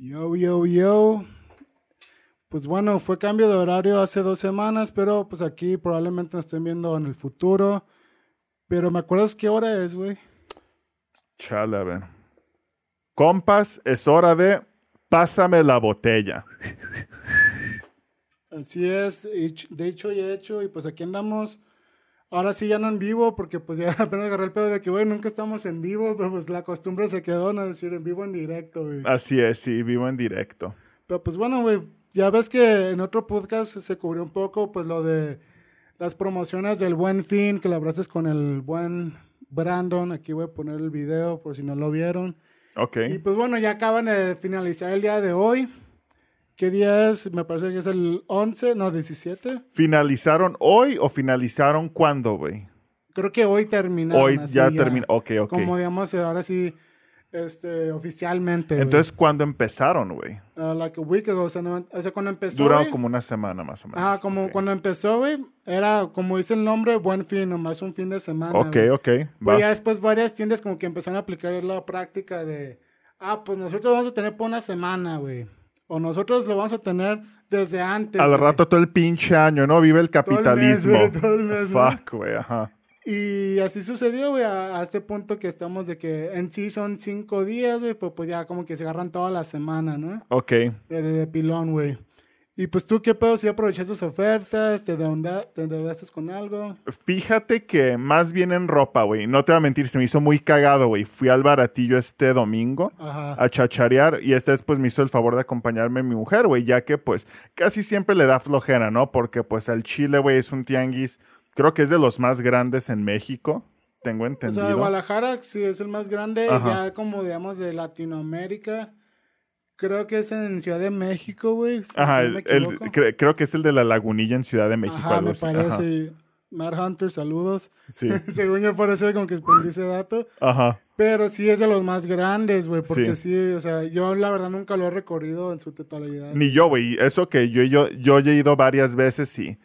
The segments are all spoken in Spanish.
Yo, yo, yo. Pues bueno, fue cambio de horario hace dos semanas, pero pues aquí probablemente nos estén viendo en el futuro. Pero ¿me acuerdas qué hora es, güey? Chale, a ver. Compas, es hora de pásame la botella. Así es, de hecho he hecho y pues aquí andamos. Ahora sí ya no en vivo porque pues ya apenas agarré el pedo de que, güey, nunca estamos en vivo, pero pues la costumbre se quedó, no decir en vivo en directo, güey. Así es, sí, vivo en directo. Pero pues bueno, güey, ya ves que en otro podcast se cubrió un poco pues lo de las promociones del Buen Fin, que la abraces con el buen Brandon. Aquí voy a poner el video por si no lo vieron. Ok. Y pues bueno, ya acaban de finalizar el día de hoy. ¿Qué día es? Me parece que es el 11, no, 17. ¿Finalizaron hoy o finalizaron cuándo, güey? Creo que hoy terminaron. Hoy ya, terminó. Ok, ok. Como digamos, ahora sí, este, oficialmente. Entonces, ¿cuándo empezaron, güey? Uh, like a week ago. O sea, cuando empezó. Duró como una semana más o menos. Ah, como cuando empezó, güey, era como dice el nombre, buen fin, nomás un fin de semana. Ok, ok. Y ya después varias tiendas como que empezaron a aplicar la práctica de. Ah, pues nosotros vamos a tener por una semana, güey. O nosotros lo vamos a tener desde antes. Al rato todo el pinche año, ¿no? Vive el capitalismo. Fuck, güey, ajá. Y así sucedió, güey, a, este punto que estamos de que en sí son cinco días, güey, pues, pues ya como que se agarran toda la semana, ¿no? Ok. De, pilón, güey. Y pues tú, ¿qué pedo? Si aproveché sus ofertas, te, endeudaste con algo. Fíjate que más bien en ropa, güey. No te voy a mentir, se me hizo muy cagado, güey. Fui al baratillo este domingo a chacharear y este después me hizo el favor de acompañarme mi mujer, güey, ya que pues casi siempre le da flojera, ¿no? Porque pues el chile, güey, es un tianguis, creo que es de los más grandes en México. Tengo entendido. O sea, Guadalajara sí es el más grande, ya como digamos de Latinoamérica. Creo que es en Ciudad de México, güey. Ajá, creo que es el de la lagunilla en Ciudad de México. Ajá, me parece. Mar Hunter, saludos. Sí. Según yo parece como que aprendí ese dato. Ajá. Pero sí es de los más grandes, güey. Porque sí. o sea, yo la verdad nunca lo he recorrido en su totalidad. Ni yo, güey. Eso que yo, yo, yo he ido varias veces, sí.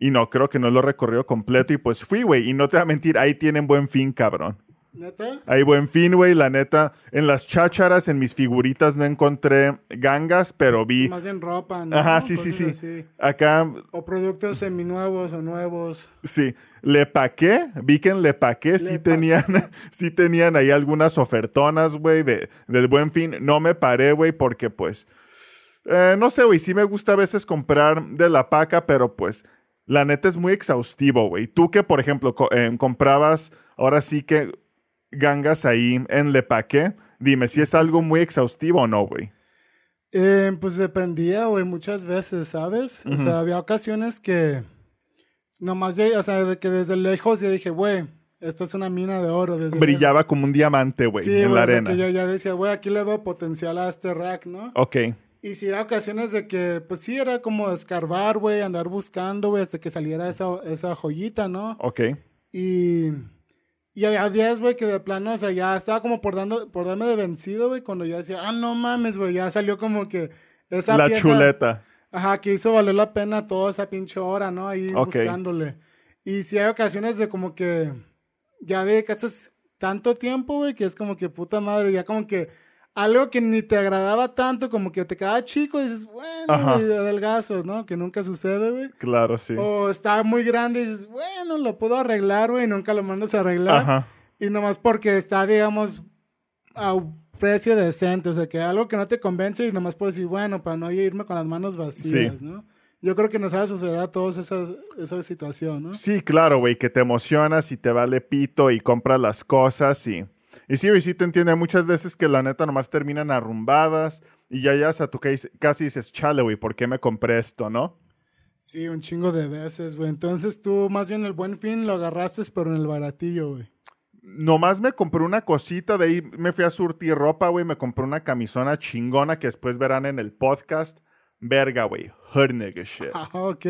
Y no, creo que no lo he recorrido completo. Y pues fui, güey. Y no te voy a mentir, ahí tienen buen fin, cabrón. ¿Neta? Ahí buen fin, güey, la neta. En las chácharas, en mis figuritas no encontré gangas, pero vi. Más en ropa, ¿no? Ajá, sí, sí, sí. Acá. O productos seminuevos o nuevos. Sí. Le paqué, vi que en Le Paqué sí tenían, sí tenían ahí algunas ofertonas, güey, de, del buen fin. No me paré, güey, porque pues. Eh, no sé, güey, sí me gusta a veces comprar de la paca, pero pues. La neta es muy exhaustivo, güey. Tú que, por ejemplo, eh, comprabas, ahora sí que gangas ahí en Lepaque, dime si es algo muy exhaustivo o no, güey. Eh, pues dependía, güey, muchas veces, ¿sabes? O sea, había ocasiones que nomás, o sea, de que desde lejos ya dije, güey, esta es una mina de oro. Brillaba como un diamante, güey, en la arena. Que yo ya decía, güey, aquí le veo potencial a este rack, ¿no? Ok. Y sí, había ocasiones de que, pues sí, era como escarbar, güey, andar buscando, güey, hasta que saliera esa, esa joyita, ¿no? Ok. Y y había días, güey, que de plano, o sea, ya estaba como por, dando, por darme de vencido, güey, cuando ya decía, ah, no mames, güey, ya salió como que esa La chuleta. Ajá, que hizo valer la pena toda esa pinche hora, ¿no? Ahí buscándole. Y sí hay ocasiones de como que ya de haces tanto tiempo, güey, que es como que puta madre, ya como que algo que ni te agradaba tanto, como que te quedaba chico, y dices, bueno, güey, adelgazo, ¿no? Que nunca sucede, güey. Claro, sí. O está muy grande y dices, bueno, lo puedo arreglar, güey, y nunca lo mandas a arreglar. Ajá. Y nomás porque está, digamos, a un precio decente, o sea, que algo que no te convence y nomás por decir, bueno, para no irme con las manos vacías, ¿no? Yo creo que nos va a suceder a todos esa, esa situación, ¿no? Sí, claro, güey, que te emocionas y te vale pito y compras las cosas y y sí, sí te entiende muchas veces que la neta nomás terminan arrumbadas y ya ya, o sea, tú casi dices, chale, güey, ¿por qué me compré esto, no? Sí, un chingo de veces, güey. Entonces tú más bien el buen fin lo agarraste, pero en el baratillo, güey. Nomás me compré una cosita, de ahí me fui a surtir ropa, güey. Me compré una camisona chingona que después verán en el podcast. Verga, güey. Hernega shit. Ah, ok.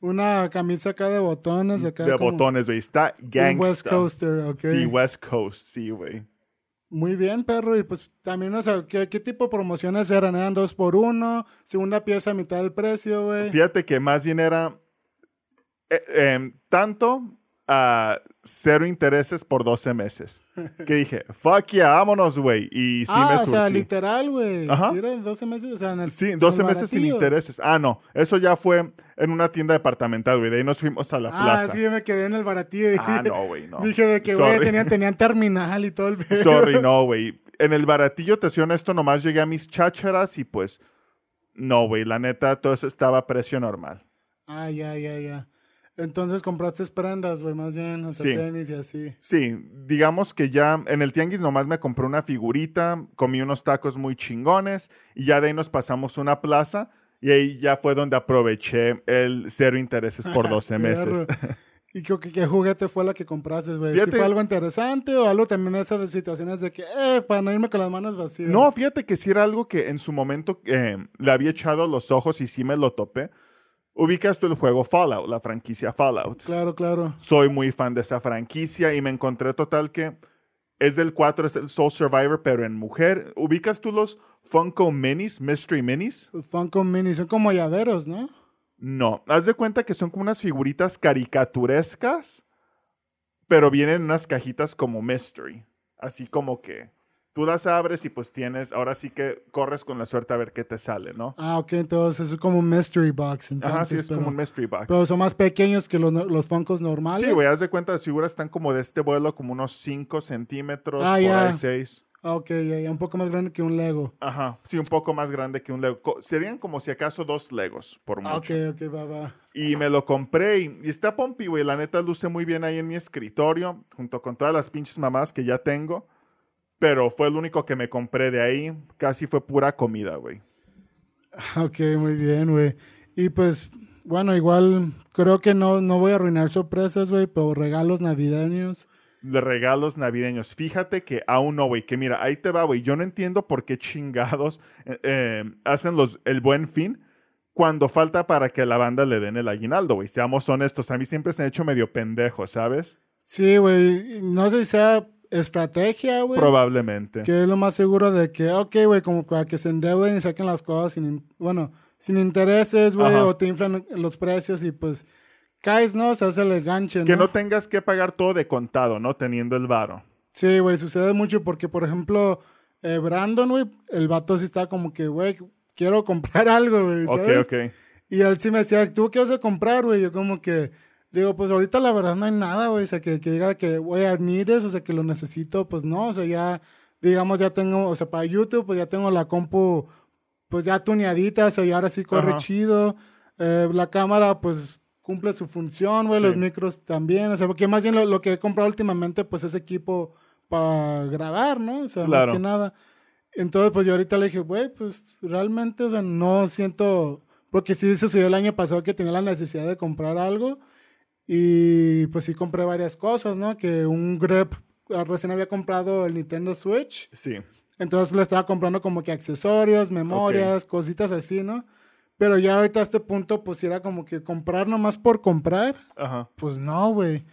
Una camisa acá de botones. Acá de botones, güey. Está gangsta. West Coaster, ok. Sí, West Coast, sí, güey. Muy bien, perro. Y pues también, o sea, ¿qué, tipo de promociones eran? ¿Eran dos por uno? ¿Segunda pieza a mitad del precio, güey? Fíjate que más bien era... Eh, em, tanto a cero intereses por 12 meses. Que dije, fuck yeah, vámonos, güey. Y sí ah, me surtí. o sea, literal, güey. Ajá. ¿Sí eran 12 meses, o sea, en el Sí, 12 meses sin intereses. Ah, no, eso ya fue en una tienda departamental, güey. De ahí nos fuimos a la ah, plaza. Ah, sí, yo me quedé en el baratillo. Ah, no, güey, no. Dije de que, güey, tenían, tenían terminal y todo el pedo. Sorry, no, güey. En el baratillo, te soy esto nomás llegué a mis chácharas y pues... No, güey, la neta, todo eso estaba a precio normal. Ah, ya, ya, ya. Entonces compraste prendas, güey, más bien, o sea, tenis y así. Sí, digamos que ya en el tianguis nomás me compré una figurita, comí unos tacos muy chingones y ya de ahí nos pasamos una plaza y ahí ya fue donde aproveché el cero intereses por 12 meses. ¿Y qué, qué, juguete fue la que compraste, güey? ¿Fue algo interesante o algo también de esas situaciones de que, eh, para no irme con las manos vacías? No, fíjate que sí era algo que en su momento eh, le había echado los ojos y sí me lo topé. Ubicas tú el juego Fallout, la franquicia Fallout. Claro, claro. Soy muy fan de esa franquicia y me encontré total que es del 4, es el Soul Survivor, pero en mujer. ¿Ubicas tú los Funko Minis, Mystery Minis? Funko Minis, son como llaveros, ¿no? No, haz de cuenta que son como unas figuritas caricaturescas, pero vienen en unas cajitas como Mystery. Así como que tú las abres y pues tienes, ahora sí que corres con la suerte a ver qué te sale, ¿no? Ah, ok, entonces es como un mystery box. Ajá, sí, es como un mystery box. Pero son más pequeños que los, los Funkos normales. Sí, güey, haz de cuenta, las figuras están como de este vuelo, como unos 5 centímetros, ah, por ahí 6. Ah, ok, ya, ya, un poco más grande que un Lego. Ajá, sí, un poco más grande que un Lego. Serían como si acaso dos Legos, por mucho. Ah, ok, ok, va, va. Y me lo compré y, y está pompi, güey. La neta luce muy bien ahí en mi escritorio, junto con todas las pinches mamás que ya tengo. Pero fue el único que me compré de ahí. Casi fue pura comida, güey. Ok, muy bien, güey. Y pues, bueno, igual creo que no, no voy a arruinar sorpresas, güey, pero regalos navideños. De regalos navideños. Fíjate que aún no, güey. Que mira, ahí te va, güey. Yo no entiendo por qué chingados eh, eh, hacen los, el buen fin cuando falta para que la banda le den el aguinaldo, güey. Seamos honestos. A mí siempre se han hecho medio pendejos, ¿sabes? Sí, güey. No sé si sea estrategia, güey. Probablemente. Que es lo más seguro de que, ok, güey, como para que se endeuden y saquen las cosas sin, bueno, sin intereses, güey, o te inflan los precios y pues caes, ¿no? Se hace el ganche, ¿no? Que no tengas que pagar todo de contado, ¿no? Teniendo el varo. Sí, güey, sucede mucho porque, por ejemplo, eh, Brandon, güey, el vato sí está como que, güey, quiero comprar algo, güey, ¿sabes? Ok, ok. Y él sí me decía, ¿tú qué vas a comprar, güey? Yo como que Digo, pues ahorita la verdad no hay nada, güey. O sea, que, que diga que voy a eso, o sea, que lo necesito, pues no. O sea, ya, digamos, ya tengo, o sea, para YouTube, pues ya tengo la compu, pues ya tuneadita, o sea, y ahora sí corre chido. Eh, la cámara, pues cumple su función, güey. Los micros también. O sea, porque más bien lo, que he comprado últimamente, pues es equipo para grabar, ¿no? O sea, más que nada. Entonces, pues yo ahorita le dije, güey, pues realmente, o sea, no siento. Porque sí sucedió el año pasado que tenía la necesidad de comprar algo. Y pues sí compré varias cosas, ¿no? Que un grep ah, recién había comprado el Nintendo Switch. Sí. Entonces le estaba comprando como que accesorios, memorias, cositas así, ¿no? Pero ya ahorita a este punto, pues era como que comprar nomás por comprar. Ajá. Pues no, güey.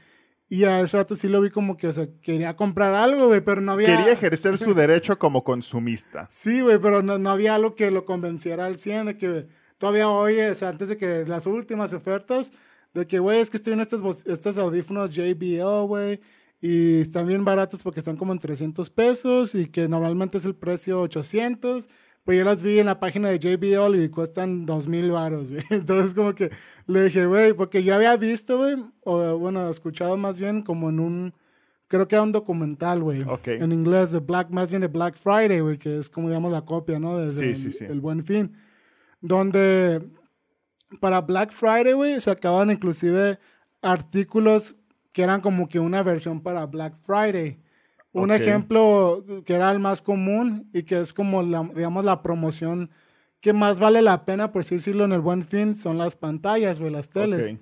Y a ese rato sí lo vi como que, o sea, quería comprar algo, güey, pero no había... Quería ejercer su derecho como consumista. Sí, güey, pero no, no, había algo que lo convenciera al 100 de que todavía hoy, o sea, antes de que las últimas ofertas, de que, güey, es que estoy en estos, estos audífonos JBL, güey. Y están bien baratos porque están como en 300 pesos y que normalmente es el precio 800. Pues yo las vi en la página de JBL y cuestan 2000 baros, güey. Entonces como que le dije, güey, porque yo había visto, güey, o bueno, escuchado más bien como en un, creo que era un documental, güey. En inglés, de Black, más bien de Black Friday, güey, que es como digamos la copia, ¿no? Desde sí, sí, el buen fin. Donde para Black Friday, güey, se acaban inclusive artículos que eran como que una versión para Black Friday. Un ejemplo que era el más común y que es como, la, digamos, la promoción que más vale la pena, por así decirlo, en el buen fin, son las pantallas, güey, las teles.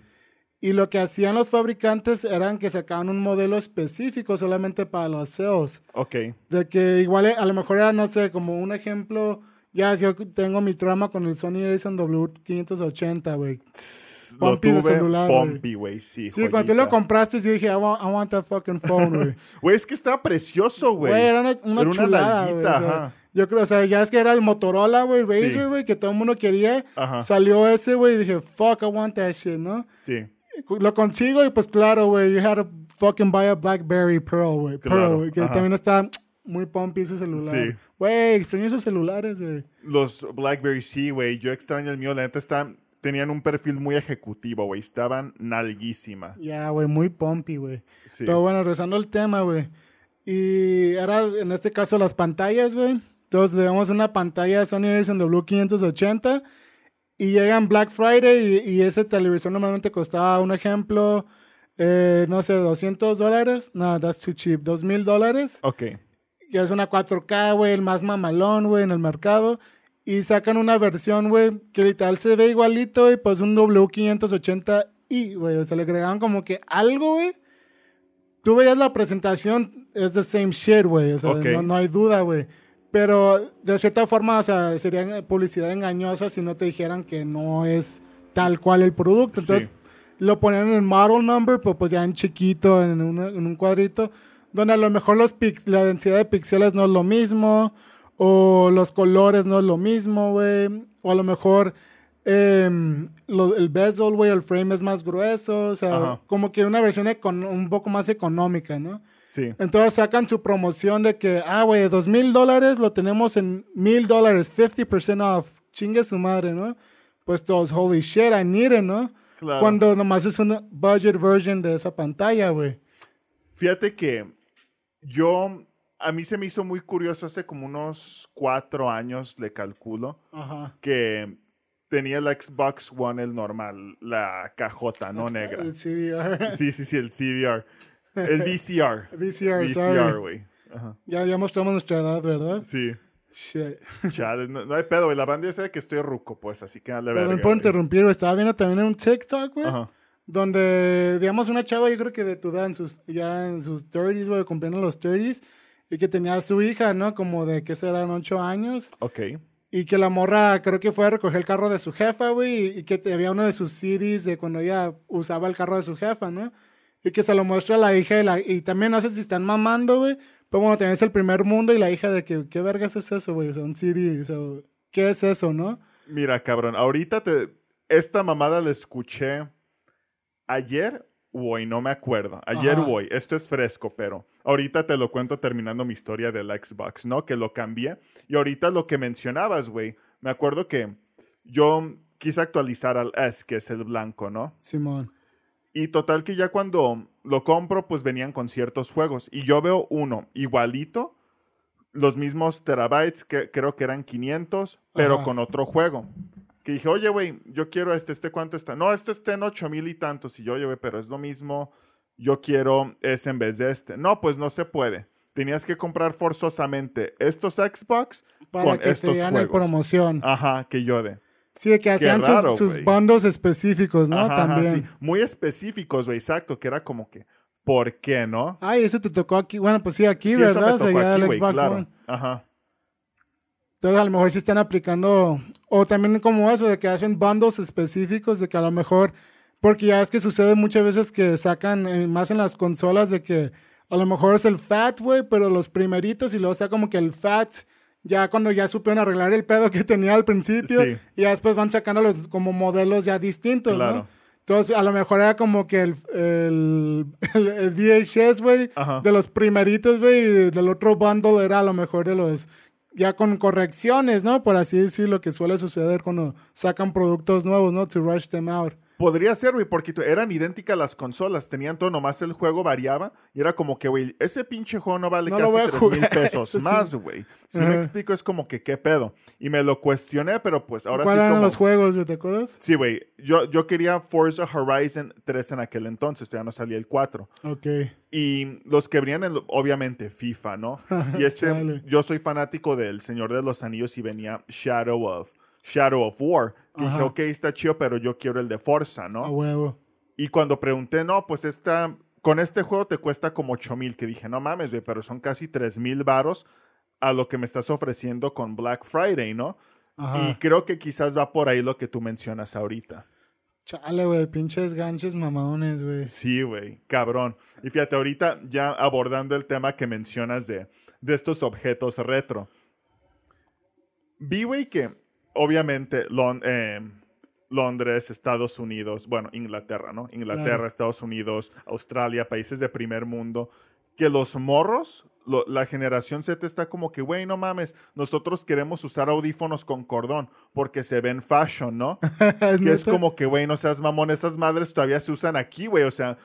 Y lo que hacían los fabricantes eran que sacaban un modelo específico solamente para los SEOs. Ok. De que igual a lo mejor era, no sé, como un ejemplo ya, yo tengo mi trama con el Sony Ericsson W580, güey. Pompi de celular, Pompi, güey, sí. Sí, cuando tú lo compraste, yo dije, I want, I want that fucking phone, güey. Güey, es que estaba precioso, güey. Güey, era una, una era chulada. O sea, yo creo, o sea, ya es que era el Motorola, güey, Razer, güey, que todo el mundo quería. Ajá. Salió ese, güey, y dije, fuck, I want that shit, ¿no? Sí. lo consigo y pues claro, güey, you had to fucking buy a BlackBerry Pro, güey. Pro, que también está muy pumpy ese celular. Sí. Güey, extraño esos celulares, güey. Los BlackBerry sí, güey. Yo extraño el mío. La neta está... Tenían un perfil muy ejecutivo, güey. Estaban nalguísima. Ya, güey, muy pumpy, güey. Sí. Pero bueno, regresando al tema, güey. Y era, en este caso, las pantallas, güey. Entonces, tenemos una pantalla Sony Ericsson W580 y llegan Black Friday y, ese televisor normalmente costaba, un ejemplo, eh, no sé, 200 dólares. No, that's too cheap. 2000 dólares. Ok. Y es una 4K, güey, el más mamalón, güey, en el mercado. Y sacan una versión, güey, que literal se ve igualito, y pues un W580i, güey. O sea, le agregaban como que algo, güey. Tú veías la presentación, es the same shit, güey. O sea, no, no hay duda, güey. Pero de cierta forma, o sea, sería publicidad engañosa si no te dijeran que no es tal cual el producto. Entonces, lo ponían en el model number, pues, pues ya en chiquito, en, en un cuadrito, donde a lo mejor los pix la densidad de píxeles no es lo mismo, o los colores no es lo mismo, güey, o a lo mejor em, el bezel, güey, el frame es más grueso, o sea, como que una versión un poco más económica, ¿no? Sí. Entonces sacan su promoción de que, ah, güey, dos mil dólares lo tenemos en mil dólares, 50% off. Chingue su madre, ¿no? Pues todos, holy shit, I need it, ¿no? Claro. Cuando nomás es una budget version de esa pantalla, güey. Fíjate que yo, a mí se me hizo muy curioso hace como unos cuatro años, le calculo, que tenía el Xbox One, el normal, la cajota, no negra. El CVR. Sí, sí, sí, el CVR. El VCR. VCR, VCR, güey. Ya, ya mostramos nuestra edad, ¿verdad? Sí. Shit. Chale, no, hay pedo, güey. La banda sabe que estoy ruco, pues, así que dale Perdón por interrumpir, Estaba viendo también en un TikTok, güey. Donde, digamos, una chava, yo creo que de tu edad, en sus, ya en sus 30s, güey, cumpliendo los 30s, y que tenía a su hija, ¿no? Como de, ¿qué serán? 8 años. Ok. Y que la morra, creo que fue a recoger el carro de su jefa, güey, y que había uno de sus CDs de cuando ella usaba el carro de su jefa, ¿no? y que se lo muestra a la hija y, la, y también no sé si están mamando, güey. Pero bueno, tenés el primer mundo y la hija de que, ¿qué vergas es eso, güey? O sea, un CD, o sea, ¿qué es eso, no? Mira, cabrón, ahorita te, esta mamada la escuché ayer o hoy, no me acuerdo. Ayer o hoy, esto es fresco, pero ahorita te lo cuento terminando mi historia del Xbox, ¿no? Que lo cambié. Y ahorita lo que mencionabas, güey, me acuerdo que yo quise actualizar al S, que es el blanco, ¿no? Simón. Y total que ya cuando lo compro, pues venían con ciertos juegos. Y yo veo uno igualito, los mismos terabytes, que creo que eran 500, pero con otro juego. Que dije, oye, güey, yo quiero este, este cuánto está. No, este está en 8000 mil y tantos. Y yo, oye, güey, pero es lo mismo. Yo quiero ese en vez de este. No, pues no se puede. Tenías que comprar forzosamente estos Xbox Para con que estos te juegos. promoción. Ajá, que yo de. Sí, que hacían sus, bandos específicos, ¿no? También. Muy específicos, güey, exacto, que era como que, ¿por qué, no? Ay, eso te tocó aquí. Bueno, pues sí, aquí, ¿verdad? Eso me tocó aquí, claro. Ajá. Entonces, a lo mejor sí están aplicando, o también como eso, de que hacen bandos específicos, de que a lo mejor, porque ya es que sucede muchas veces que sacan, eh, más en las consolas, de que a lo mejor es el FAT, güey, pero los primeritos, y luego sea como que el FAT ya cuando ya supieron arreglar el pedo que tenía al principio, y ya después van sacándolos como modelos ya distintos, ¿no? Entonces, a lo mejor era como que el, el, el, VHS, güey, de los primeritos, güey, y del otro bundle era a lo mejor de los ya con correcciones, ¿no? Por así decirlo, que suele suceder cuando sacan productos nuevos, ¿no? To rush them out. Podría ser, güey, porque eran idénticas las consolas, tenían todo, nomás el juego variaba y era como que, güey, ese pinche juego no vale casi tres mil pesos más, güey. Si me explico, es como que, ¿qué pedo? Y me lo cuestioné, pero pues ahora sí. ¿Cuáles eran los juegos, ¿te acuerdas? Sí, güey. Yo, yo quería Forza Horizon 3 en aquel entonces, todavía no salía el 4. Ok. Y los que venían, obviamente, FIFA, ¿no? y este, yo soy fanático del Señor de los Anillos y venía Shadow of Shadow of War. Que dije, ok, está chido, pero yo quiero el de Forza, ¿no? A huevo. Y cuando pregunté, no, pues esta, con este juego te cuesta como 8 mil, que dije, no mames, güey, pero son casi 3 mil varos a lo que me estás ofreciendo con Black Friday, ¿no? Y creo que quizás va por ahí lo que tú mencionas ahorita. Chale, güey, pinches ganches mamadones, güey. Sí, güey, cabrón. Y fíjate, ahorita ya abordando el tema que mencionas de, de estos objetos retro. Vi, güey, que obviamente, Londres, Estados Unidos, bueno, Inglaterra, ¿no? Inglaterra, Estados Unidos, Australia, países de primer mundo, que los morros, la generación Z está como que, güey, no mames, nosotros queremos usar audífonos con cordón porque se ven fashion, ¿no? que es como que, güey, no seas mamón, esas madres todavía se usan aquí, güey, o sea,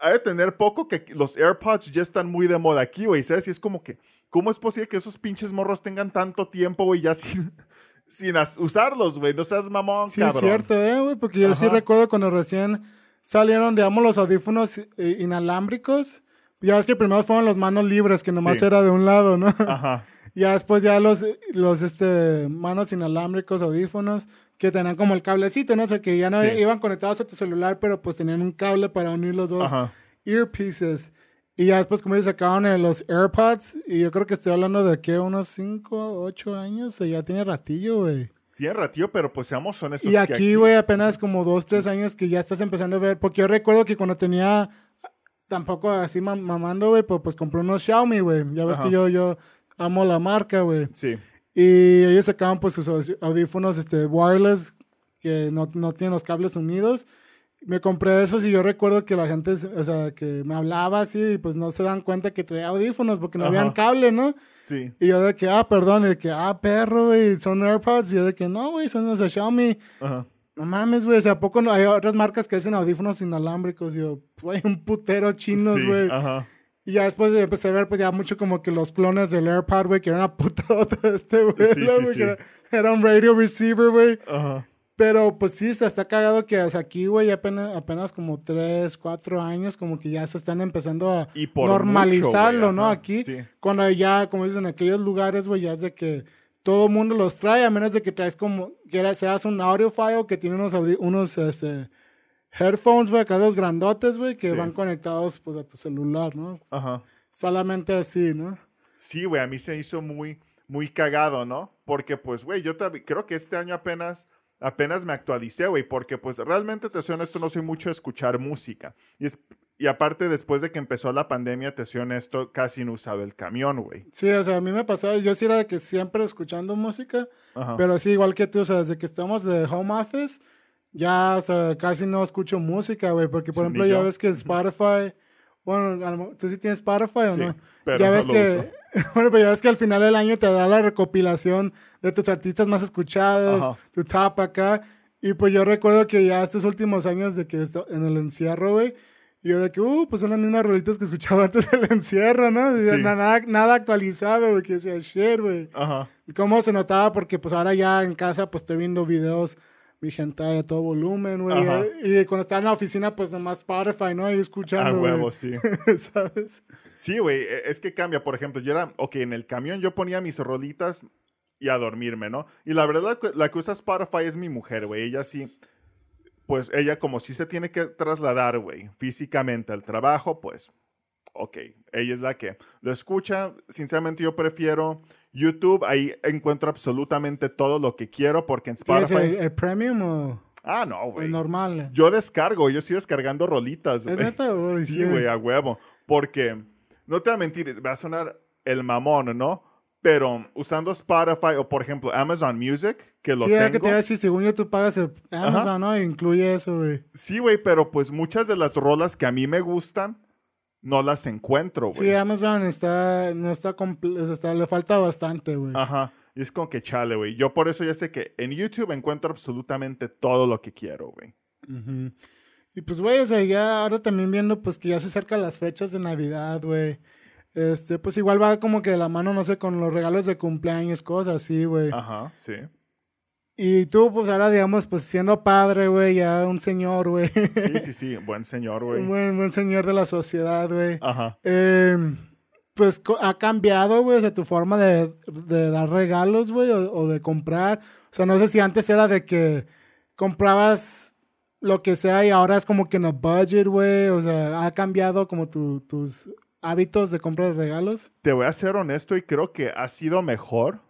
hay de tener poco que los AirPods ya están muy de moda aquí, güey, ¿sabes? Y es como que, ¿cómo es posible que esos pinches morros tengan tanto tiempo, güey, ya sin sin usarlos, güey. No seas mamón, sí, cabrón. Sí, es cierto, eh, güey. Porque yo sí recuerdo cuando recién salieron, digamos, los audífonos eh, inalámbricos. Ya ves que primero fueron los manos libres, que nomás era de un lado, ¿no? Ajá. ya después ya los, los este, manos inalámbricos, audífonos, que tenían como el cablecito, ¿no? O sea, que ya no iban conectados a tu celular, pero pues tenían un cable para unir los dos earpieces. Y ya después, como ellos sacaron los AirPods, y yo creo que estoy hablando de que unos 5, 8 años, o ya tiene ratillo, güey. Tiene ratillo, pero pues seamos honestos. Y aquí, güey, apenas como 2, 3 años que ya estás empezando a ver, porque yo recuerdo que cuando tenía, tampoco así mamando, güey, pues, pues compré unos Xiaomi, güey. Ya ves que yo, yo amo la marca, güey. Sí. Y ellos sacaban pues sus audífonos este, wireless, que no, no tienen los cables unidos me compré esos y yo recuerdo que la gente, o sea, que me hablaba así y pues no se dan cuenta que traía audífonos porque no habían cable, ¿no? Sí. Y yo de que, ah, perdón, y de que, ah, perro, güey, son AirPods. Y yo de que, no, güey, son los de Xiaomi. Ajá. No mames, güey, o sea, ¿a poco no? Hay otras marcas que hacen audífonos inalámbricos? Y yo, güey, un putero chinos, güey. Sí, ajá. Y ya después empecé a ver, pues ya mucho como que los clones del AirPod, güey, que era una putada este, güey. Sí, sí, sí. Era, era, un radio receiver, güey. Ajá. Pero pues sí, se está cagado que aquí, güey, apenas, apenas como tres, cuatro años, como que ya se están empezando a normalizarlo, ¿no? Aquí, cuando ya, como dicen, en aquellos lugares, güey, ya es de que todo el mundo los trae, a menos de que traes como, que seas un audiophile que tiene unos, unos este, headphones, güey, acá los grandotes, güey, que van conectados, pues, a tu celular, ¿no? Ajá. Solamente así, ¿no? Sí, güey, a mí se hizo muy, muy cagado, ¿no? Porque, pues, güey, yo creo que este año apenas apenas me actualicé, güey, porque pues realmente te soy honesto, no soy mucho escuchar música. Y, es, y aparte, después de que empezó la pandemia, te soy honesto, casi no usaba el camión, güey. Sí, o sea, a mí me pasaba, yo sí era de que siempre escuchando música, pero sí, igual que tú, o sea, desde que estamos de home office, ya, o sea, casi no escucho música, güey, porque por ejemplo, ya ves que Spotify, bueno, tú sí tienes Spotify o no, pero ya ves que Bueno, pero ya ves que al final del año te da la recopilación de tus artistas más escuchados, tu top acá. Y pues yo recuerdo que ya estos últimos años de que en el encierro, güey, yo de que, uh, pues son las mismas rolitas que escuchaba antes del encierro, ¿no? Nada, nada, actualizado, güey, que decía, shit, güey. Ajá. Y cómo se notaba, porque pues ahora ya en casa, pues estoy viendo videos mi gente a todo volumen, güey. Y, cuando estaba en la oficina, pues nomás Spotify, ¿no? Ahí escuchando. A huevo, sí. ¿Sabes? Sí, güey. E, es que cambia. Por ejemplo, yo era, ok, en el camión yo ponía mis rolitas y a dormirme, ¿no? Y la verdad, la que usa Spotify es mi mujer, güey. Ella sí, pues ella como sí se tiene que trasladar, güey, físicamente al trabajo, pues, ok. Ella es la que lo escucha. Sinceramente, yo prefiero YouTube, ahí encuentro absolutamente todo lo que quiero porque en Spotify... ¿Es el, premium o...? Ah, no, güey. El normal. Yo descargo, yo estoy descargando rolitas, güey. ¿Es neta, güey? Sí, güey, a huevo. Porque, no te voy a mentir, va a sonar el mamón, ¿no? Pero usando Spotify o, por ejemplo, Amazon Music, que lo sí, tengo... Sí, que te iba a decir, según yo tú pagas el Amazon, ¿no? Incluye eso, güey. Sí, güey, pero pues muchas de las rolas que a mí me gustan no las encuentro, güey. Sí, Amazon está, no está, está, le falta bastante, güey. Ajá. Y es como que chale, güey. Yo por eso ya sé que en YouTube encuentro absolutamente todo lo que quiero, güey. Y pues, güey, o sea, ya ahora también viendo, pues que ya se acercan las fechas de Navidad, güey. Este, pues igual va como que de la mano, no sé, con los regalos de cumpleaños, cosas así, güey. Ajá, sí. Y tú, pues ahora, digamos, pues siendo padre, güey, ya un señor, güey. Sí, sí, sí, buen señor, güey. Un buen, buen señor de la sociedad, güey. Ajá. Em, pues ha cambiado, güey, o sea, tu forma de, dar regalos, güey, o, de comprar. O sea, no sé si antes era de que comprabas lo que sea y ahora es como que a budget, güey. O sea, ha cambiado como tus hábitos de compra de regalos. Te voy a ser honesto y creo que ha sido mejor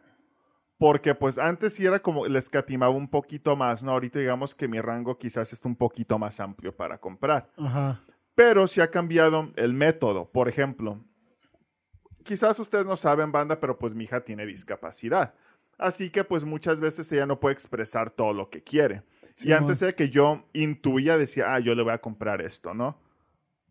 porque pues antes sí era como, les escatimaba un poquito más, ¿no? Ahorita digamos que mi rango quizás está un poquito más amplio para comprar. Ajá. Pero sí ha cambiado el método. Por ejemplo, quizás ustedes no saben, banda, pero pues mi hija tiene discapacidad. Así que pues muchas veces ella no puede expresar todo lo que quiere. Y antes era que yo intuía, decía, ah, yo le voy a comprar esto, ¿no?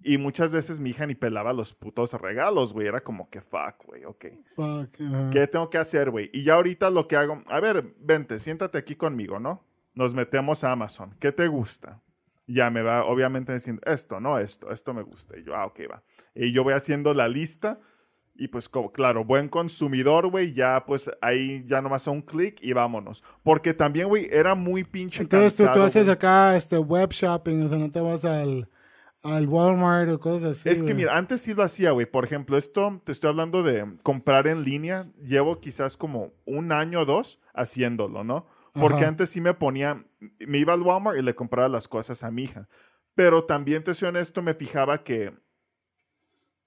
Y muchas veces mi hija ni pelaba los putos regalos, güey. Era como que fuck, güey, ok. Fuck. ¿Qué tengo que hacer, güey? Y ya ahorita lo que hago, a ver, vente, siéntate aquí conmigo, ¿no? Nos metemos a Amazon. ¿Qué te gusta? Ya me va, obviamente, diciendo esto, no esto, esto me gusta. Y yo, ah, ok, va. Y yo voy haciendo la lista. Y pues, como, claro, buen consumidor, güey, ya pues ahí ya nomás un clic y vámonos. Porque también, güey, era muy pinche Entonces tú, tú haces acá este web shopping, o sea, no te vas al al Walmart o cosas así. Es que mira, antes sí lo hacía, güey. Por ejemplo, esto te estoy hablando de comprar en línea. Llevo quizás como un año o dos haciéndolo, ¿no? Porque antes sí me ponía, me iba al Walmart y le compraba las cosas a mi hija. Pero también, te soy honesto, me fijaba que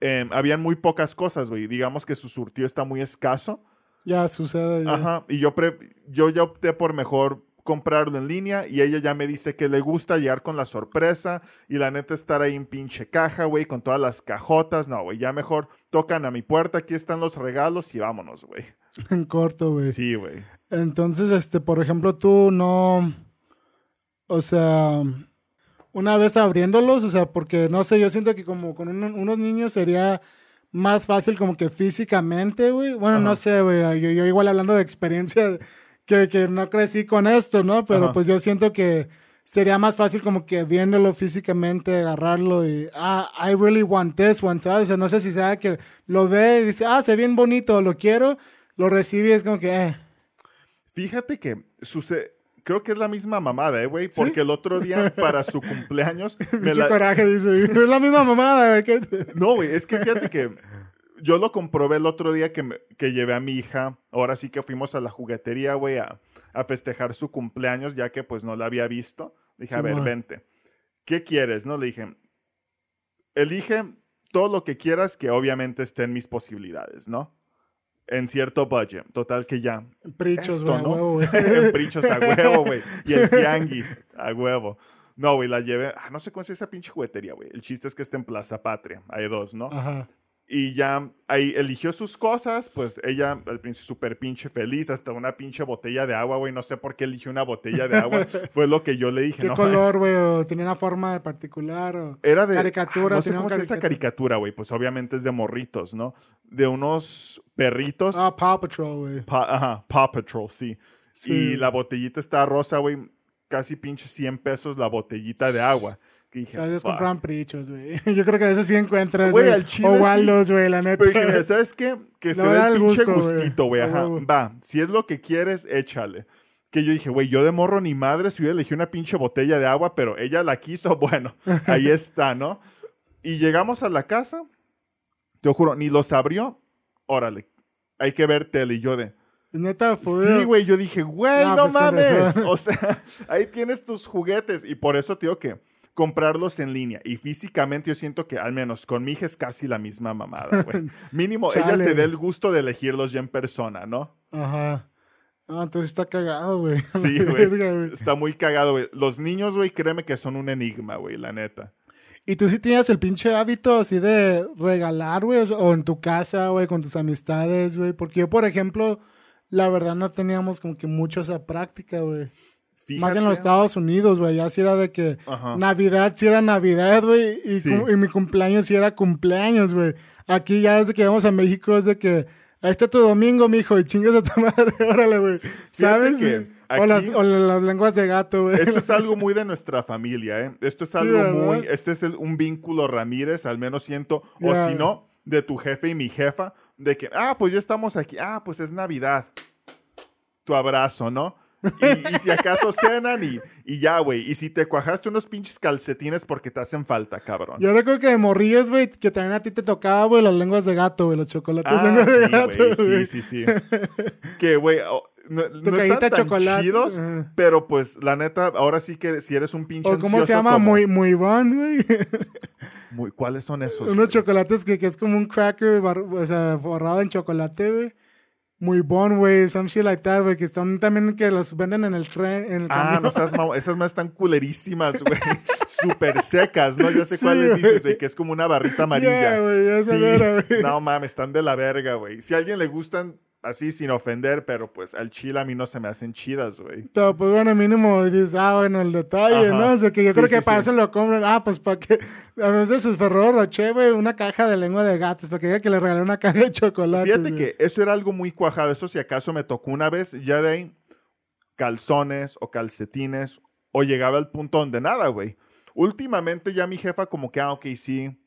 eh, habían muy pocas cosas, güey. Digamos que su surtido está muy escaso. Ya sucede. Ajá. Y yo, yo ya opté por mejor comprarlo en línea y ella ya me dice que le gusta llegar con la sorpresa y la neta estar ahí en pinche caja, güey, con todas las cajotas. No, güey, ya mejor tocan a mi puerta, aquí están los regalos y vámonos, güey. En corto, güey. Sí, güey. Entonces, este, por ejemplo, tú no, o sea, una vez abriéndolos, o sea, porque no sé, yo siento que como con unos niños sería más fácil como que físicamente, güey. Bueno, no sé, güey, yo, yo igual hablando de experiencia que, no crecí con esto, ¿no? Pero pues yo siento que sería más fácil como que viéndolo físicamente, agarrarlo y, ah, I really want this one, ¿sabes? O sea, no sé si sea que lo ve y dice, ah, se ve bien bonito, lo quiero, lo recibe y es como que, eh. Fíjate que sucede, creo que es la misma mamada, ¿eh, güey? Porque el otro día, para su cumpleaños... me la... coraje, dice, es la misma mamada, güey. no, güey, es que fíjate que yo lo comprobé el otro día que, que llevé a mi hija. Ahora sí que fuimos a la juguetería, güey, a, festejar su cumpleaños, ya que pues no la había visto. Dije, a ver, vente. ¿Qué quieres? No le dije, elige todo lo que quieras que obviamente esté en mis posibilidades, ¿no? En cierto budget. Total que ya. Prichos, güey, ¿no? güey. Prichos a huevo, güey. Y el tianguis a huevo. No, güey, la llevé. Ah, no sé cómo es esa pinche juguetería, güey. El chiste es que está en Plaza Patria. Hay dos, ¿no? Ajá. Y ya ahí eligió sus cosas, pues ella al principio súper pinche feliz, hasta una pinche botella de agua, güey. No sé por qué eligió una botella de agua. Fue lo que yo le dije. ¿Qué color, güey? ¿Tenía una forma particular? O Era de... Caricatura. no sé cómo es esa caricatura, güey. Pues obviamente es de morritos, ¿no? De unos perritos. Ah, Paw Patrol, güey. ajá, Paw Patrol, sí. sí. Y la botellita está rosa, güey. Casi pinche 100 pesos la botellita de agua. Que dije, ¿Sabes? Compraban prichos, güey. Yo creo que de eso sí encuentras, güey. O Waldos, güey, la neta. Pero ¿sabes qué? Que se dé el pinche gustito, güey. Ajá. Va, si es lo que quieres, échale. Que yo dije, güey, yo de morro ni madre si hubiera elegido una pinche botella de agua, pero ella la quiso, bueno, ahí está, ¿no? Y llegamos a la casa, te juro, ni los abrió, órale, hay que ver tele. Y yo de, Neta, fue. Sí, güey, yo dije, güey, no, pues mames. O sea, ahí tienes tus juguetes. Y por eso, tío, que comprarlos en línea. Y físicamente yo siento que al menos con mi hija es casi la misma mamada, güey. Mínimo ella se dé el gusto de elegirlos ya en persona, ¿no? Ajá. Ah, entonces está cagado, güey. Sí, güey. Está muy cagado, güey. Los niños, güey, créeme que son un enigma, güey, la neta. ¿Y tú sí tenías el pinche hábito así de regalar, güey? O en tu casa, güey, con tus amistades, güey. Porque yo, por ejemplo, la verdad no teníamos como que mucho esa práctica, güey. Más en los Estados Unidos, güey. Ya si era de que Navidad, si era Navidad, güey. Y, mi cumpleaños si era cumpleaños, güey. Aquí ya desde que vamos a México es de que. Ahí está tu domingo, mijo, y chingas a tu madre, órale, güey. ¿Sabes? o, las, lenguas de gato, güey. Esto es algo muy de nuestra familia, ¿eh? Esto es algo muy. Este es un vínculo Ramírez, al menos siento. O si no, de tu jefe y mi jefa. De que, ah, pues ya estamos aquí. Ah, pues es Navidad. Tu abrazo, ¿no? Y, si acaso cenan y, y ya, güey. Y si te cuajaste unos pinches calcetines porque te hacen falta, cabrón. Yo recuerdo que de morrillos, güey, que también a ti te tocaba, güey, las lenguas de gato, güey, los chocolates ah, lenguas de gato. Sí, sí, sí. que, güey, no, están tan chidos, pero pues la neta, ahora sí que si eres un pinche o ¿Cómo se llama? Muy, muy bon, güey. Muy, ¿Cuáles son esos? Unos chocolates que, que, es como un cracker, o sea, forrado en chocolate, güey muy bon, güey, some shit like that, güey, que están también que los venden en el tren, en el Ah, no esas más están culerísimas, güey. Súper secas, ¿no? Yo sé cuáles dices, de que es como una barrita amarilla. güey, sí. No mames, están de la verga, güey. Si a alguien le gustan, así sin ofender, pero pues al chile a mí no se me hacen chidas, güey. Pero pues bueno, mínimo dices, ah, bueno, el detalle, ¿no? O sea, que yo creo que para eso lo compran. Ah, pues para que, a veces sus Ferrero Rocher, güey, una caja de lengua de gatos, para que diga que le regalé una caja de chocolate. Fíjate que eso era algo muy cuajado. Eso si acaso me tocó una vez, ya de ahí, calzones o calcetines, o llegaba al punto donde nada, güey. Últimamente ya mi jefa como que, ah, ok, sí,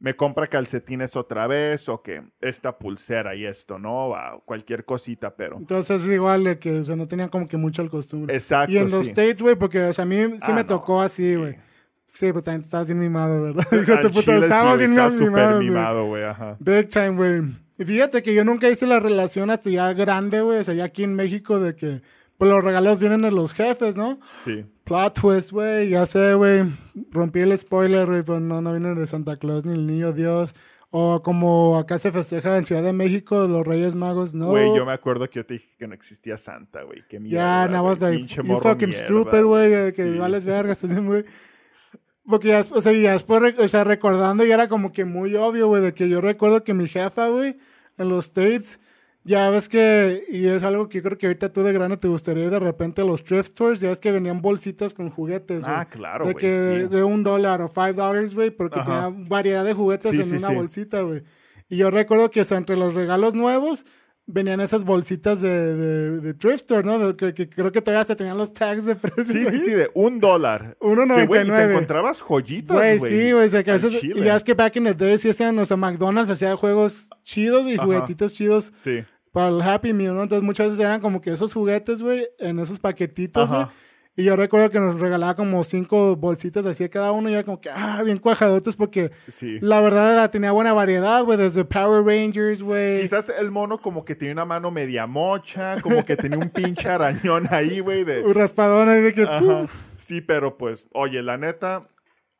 me compra calcetines otra vez o que esta pulsera y esto, ¿no? O cualquier cosita, pero... Entonces es igual de que, o sea, no tenía como que mucho el costumbre. Exacto, Y en los States, güey, porque, o sea, a mí sí Ah, me no, tocó así, sí. güey. Sí, pues también estabas bien mimado, ¿verdad? Puta, chile sí, estábamos bien mimado, güey, ajá. Big time, güey. Y fíjate que yo nunca hice la relación hasta ya grande, güey. O sea, ya aquí en México de que, pues los regalos vienen de los jefes, ¿no? Sí. Plot twist, güey, ya sé, güey. Rompí el spoiler, güey, pero no, no vienen de Santa Claus ni el niño Dios. O como acá se festeja en Ciudad de México, los Reyes Magos, no. Güey, yo me acuerdo que yo te dije que no existía Santa, güey. Qué mierda. Ya, nada más de you fucking stupid, güey, que Sí. vales vergas, güey. Porque ya, o sea, ya después, o sea, recordando ya era como que muy obvio, güey, de que yo recuerdo que mi jefa, güey, en los States, ya ves que, y es algo que yo creo que ahorita tú de grande te gustaría ir de repente a los thrift stores, ya ves que venían bolsitas con juguetes, güey. Ah, claro, De que sí. de un dólar o five dollars, güey, porque tenía variedad de juguetes Sí, en sí, una bolsita, güey. Y yo recuerdo que, o sea, entre los regalos nuevos, venían esas bolsitas de, de, de thrift store, ¿no? De que, que creo que todavía hasta tenían los tags de precio. Sí, sí, sí, de un dólar. Uno güey, y te 99. encontrabas joyitas, Güey, sí, güey, o sea, que a al veces, chile. y ya es que back in the day sí hacían, o sea, McDonald's hacía juegos chidos y Ajá. juguetitos chidos Sí. Para el Happy Meal, ¿no? Entonces muchas veces eran como que esos juguetes, güey, en esos paquetitos, güey. Y yo recuerdo que nos regalaba como cinco bolsitas así a cada uno y era como que, ah, bien cuajadotes porque Sí. la verdad era, tenía buena variedad, güey, desde Power Rangers, güey. Quizás el mono como que tenía una mano media mocha, como que tenía un pinche arañón ahí, güey, de... Un raspadón ahí de que, Ajá. Sí, pero pues, oye, la neta,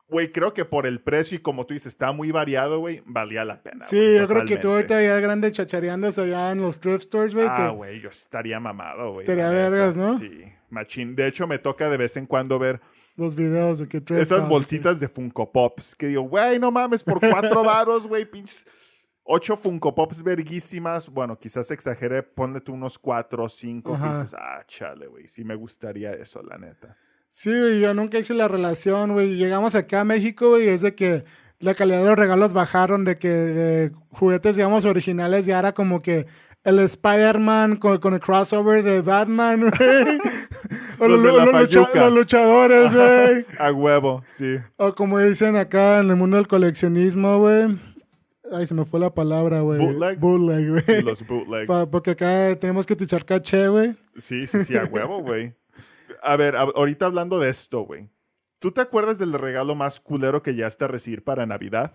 güey, creo que por el precio y como tú dices, está muy variado, güey, valía la pena. Sí, yo creo que tú ahorita ya grande chachareando eso ya en los thrift stores, güey. Ah, que- güey, yo estaría mamado, güey. Estaría vergas, ¿no? Sí, machín. De hecho, me toca de vez en cuando ver los videos de que thrift esas bolsitas de Funko Pops. Que digo, güey, no mames, por cuatro varos, güey, pinches. Ocho Funko Pops verguísimas. Bueno, quizás exageré, ponle tú unos cuatro o cinco. Que Ajá. dices, ah, chale, güey, sí me gustaría eso, la neta. Sí, güey, yo nunca hice la relación, güey. Llegamos acá a México, güey, y es de que la calidad de los regalos bajaron, de que de juguetes, digamos, originales ya era como que el Spider-Man con, con el crossover de Batman, güey. o Los lucha- luchadores, güey. A huevo, sí. o como dicen acá en el mundo del coleccionismo, güey. Ay, se me fue la palabra, güey. Bootleg. Bootleg, güey. Sí, los bootlegs. Pa- porque acá tenemos que utilizar caché, güey. Sí, sí, sí, a huevo, güey. A ver, ahorita hablando de esto, güey. ¿Tú te acuerdas del regalo más culero que ya a recibir para Navidad?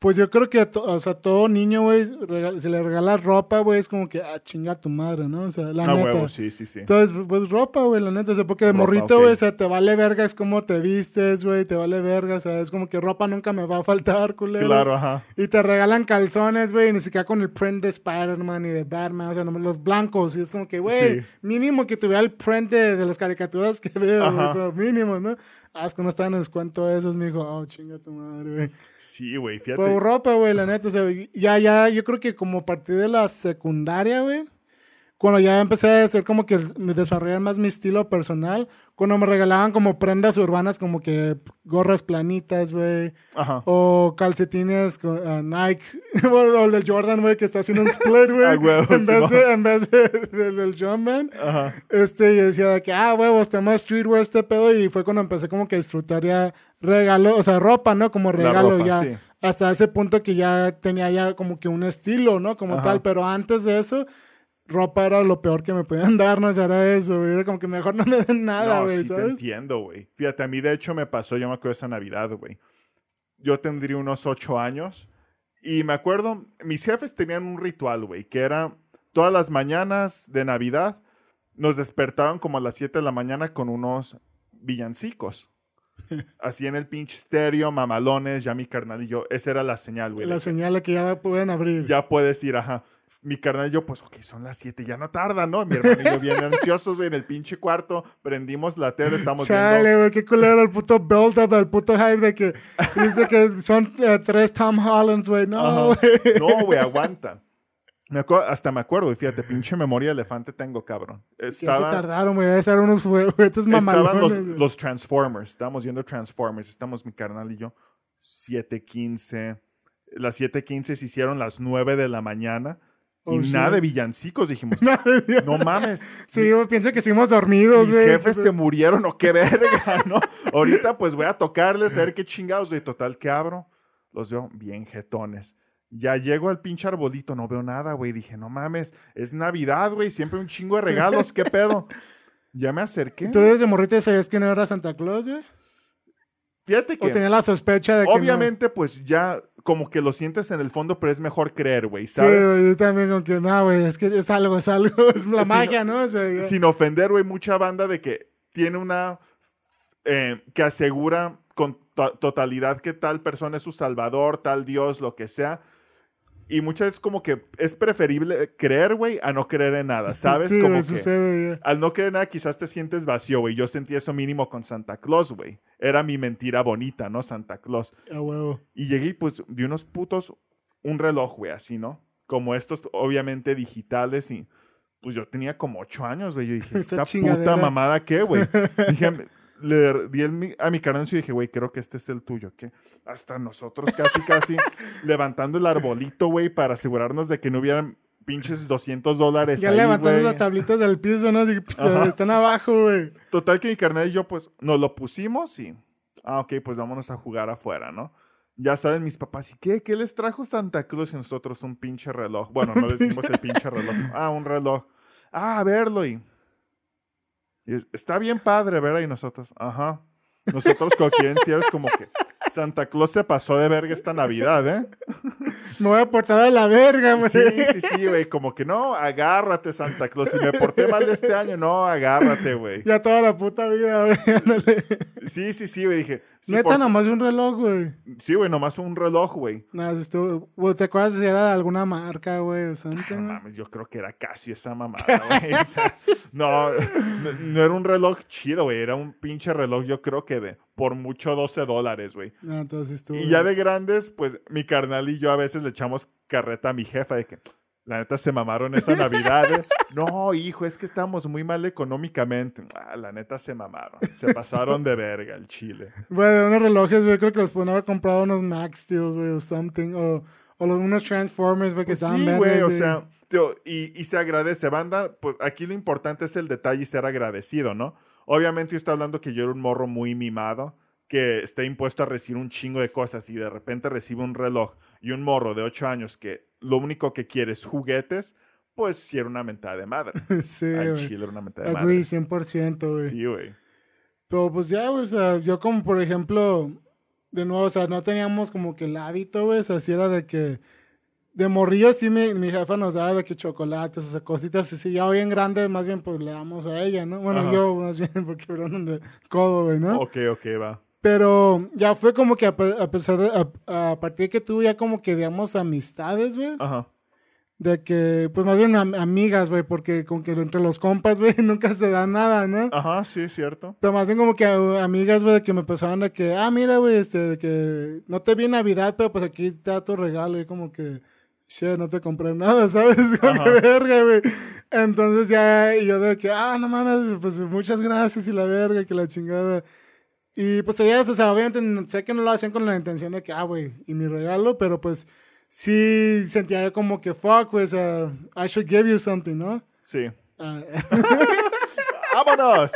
Pues yo creo que, a to- o sea, todo niño, güey, si le regalas ropa, güey, es como que, ah, chinga tu madre, ¿no? O sea, la A neta. huevo, sí, sí, sí. Entonces, pues ropa, güey, la neta. O sea, porque de Ropa, morrito, güey, o sea, te vale verga, es como te vistes, güey, te vale verga. O sea, es como que ropa nunca me va a faltar, culero. Claro, ajá. Y te regalan calzones, güey, ni siquiera con el print de Spider-Man y de Batman, o sea, nomás los blancos. Y es como que, güey, Sí. mínimo que tuviera el print de, de las caricaturas que veo, güey, mínimo, ¿no? Ah, es que no estaban en descuento esos, me dijo, oh, chinga tu madre, güey. Sí, güey, fíjate. Pues ropa, güey, la neta. O sea, ya, ya, yo creo que como a partir de la secundaria, güey. Cuando ya empecé a hacer como que me desarrollar más mi estilo personal. Cuando me regalaban como prendas urbanas, como que gorras planitas, güey. O calcetines con ah, Nike. o el del Jordan, güey, que está haciendo un split, güey. Huevo, en, vez de, en vez de, del del Jumpman. Ajá. Este, y decía de que, ah, huevos, tenemos streetwear este pedo. Y fue cuando empecé como que a disfrutar ya regalo, o sea, ropa, ¿no? Como regalo ropa, ya. sí. Hasta ese punto que ya tenía ya como que un estilo, ¿no? Como Ajá. tal. Pero antes de eso, ropa era lo peor que me podían dar, ¿no? Era eso, güey. Era como que mejor no me den nada, no, güey, sí te ¿sabes? entiendo, güey. Fíjate, a mí de hecho me pasó, yo me acuerdo esa Navidad, güey. Yo tendría unos ocho años y me acuerdo, mis jefes tenían un ritual, güey, que era todas las mañanas de Navidad nos despertaban como a las 7 de la mañana con unos villancicos. Así en el pinche estéreo, mamalones, ya mi carnal y yo. Esa era la señal, güey. La señal que ya pueden abrir. Ya puedes ir, ajá. Mi carnal y yo, pues, ok, son las 7, ya no tarda, ¿no? Mi hermano y yo bien ansiosos, güey, en el pinche cuarto, prendimos la tele, estamos Chale, viendo... güey, qué culero el puto build-up, el puto hype de que dice que son eh, tres Tom Hollands, güey. No, Ajá. güey. No, güey, aguanta. Me hasta me acuerdo, y fíjate, pinche memoria de elefante tengo, cabrón. Estaba, se tardaron, güey. Eran unos juguetes mamalones. Estaban los, los, Transformers. Estábamos viendo Transformers. Estamos mi carnal y yo. 7.15. Las 7.15 se hicieron las 9 de la mañana. Y oh, nada de villancicos, dijimos. no mames. Sí, yo pienso que seguimos dormidos, Mis jefes se murieron, o qué verga, ¿no? Ahorita pues voy a tocarles, a ver qué chingados. De total que abro, los veo bien jetones. Ya llego al pinche arbolito, no veo nada, güey. Dije, no mames, es Navidad, güey. Siempre un chingo de regalos, ¿qué pedo? Ya me acerqué. ¿Tú desde morrito sabías que no era Santa Claus, güey? Fíjate que. O tenía la sospecha de que. Obviamente, pues ya como que lo sientes en el fondo, pero es mejor creer, güey, ¿sabes? Sí, güey, yo también como que, no, güey, es que es algo, es algo, es la magia, ¿no? sin ofender, güey, mucha banda de que tiene una. Eh, que asegura con totalidad que tal persona es su salvador, tal Dios, lo que sea y muchas veces como que es preferible creer, güey, a no creer en nada, ¿sabes? Sí, como que sucede, al no creer en nada quizás te sientes vacío, güey. Yo sentí eso mínimo con Santa Claus, güey. Era mi mentira bonita, ¿no? Santa Claus. Ah, huevo. Y llegué y pues de unos putos un reloj, güey, así, ¿no? Como estos, obviamente digitales y pues yo tenía como ocho años, güey. Yo dije, esta, puta mamada, ¿qué, güey? dije, le di a mi carnal y dije, güey, creo que este es el tuyo, ¿qué? Hasta nosotros casi, casi levantando el arbolito, güey, para asegurarnos de que no hubieran pinches 200 dólares. Ya levantando las tablitas del piso, ¿no? Así, pues, están abajo, güey. Total que mi carnal y yo, pues, nos lo pusimos y. Ah, ok, pues vámonos a jugar afuera, ¿no? Ya saben mis papás, ¿y qué? ¿Qué les trajo Santa Cruz y nosotros un pinche reloj? Bueno, no decimos el pinche reloj. Ah, un reloj. Ah, a verlo y está bien padre, ¿verdad? Y nosotros, ajá. Nosotros es como que Santa Claus se pasó de verga esta Navidad, ¿eh? Me voy a portar a la verga, güey. Sí, sí, sí, güey. Como que no, agárrate, Santa Claus. Si me porté mal este año, no, agárrate, güey. Ya toda la puta vida, güey. sí, sí, sí, güey. Dije. Neta, nomás un reloj, güey. Sí, güey, nomás un reloj, güey. No, estuvo. ¿Te acuerdas si era de alguna marca, güey? O Santa, no mames, yo creo que era casi esa mamada, güey. no, no, era un reloj chido, güey. Era un pinche reloj, yo creo que de por mucho 12 dólares, güey. No, entonces estuvo. Y ya de grandes, pues mi carnal y yo a veces le echamos carreta a mi jefa de que la neta se mamaron esa Navidad. ¿eh? No, hijo, es que estamos muy mal económicamente. Ah, la neta se mamaron. Se pasaron de verga el chile. Bueno, unos relojes, güey, creo que los pueden haber comprado unos Max Steel, güey, o something. O, o unos Transformers, güey, que pues estaban Sí, güey, o sea, tío, y, y se agradece. Banda, pues aquí lo importante es el detalle y ser agradecido, ¿no? Obviamente yo estoy hablando que yo era un morro muy mimado que está impuesto a recibir un chingo de cosas y de repente recibe un reloj y un morro de 8 años que lo único que quiere es juguetes, pues sí era una mentada de madre. sí, Al chile era una mentada de Agree, 100%, güey. Sí, güey. Pero pues ya, güey, o sea, yo como por ejemplo, de nuevo, o sea, no teníamos como que el hábito, güey, o sea, si era de que de morrillo sí mi, mi jefa nos daba de que chocolates, o sea, cositas así. Ya hoy en grande, más bien, pues le damos a ella, ¿no? Bueno, yo más bien, porque fueron de codo, güey, ¿no? Ok, ok, va. Pero ya fue como que a, pesar de, a, partir de que tuve ya como que, digamos, amistades, güey. Ajá. De que, pues más bien amigas, güey, porque como que entre los compas, güey, nunca se da nada, ¿no? Ajá, sí, es cierto. Pero más bien como que amigas, güey, de que me pasaban de que, ah, mira, güey, este, de que no te vi Navidad, pero pues aquí está tu regalo, y como que, che, no te compré nada, ¿sabes? Como que verga, güey. Entonces ya, y yo de que, ah, no mames, pues muchas gracias y la verga, que la chingada. Y pues ellas, o sea, obviamente sé que no lo hacían con la intención de que, ah, güey, y mi regalo, pero pues sí sentía como que, fuck, pues, uh, I should give you something, ¿no? Sí. Ah. ¡Vámonos!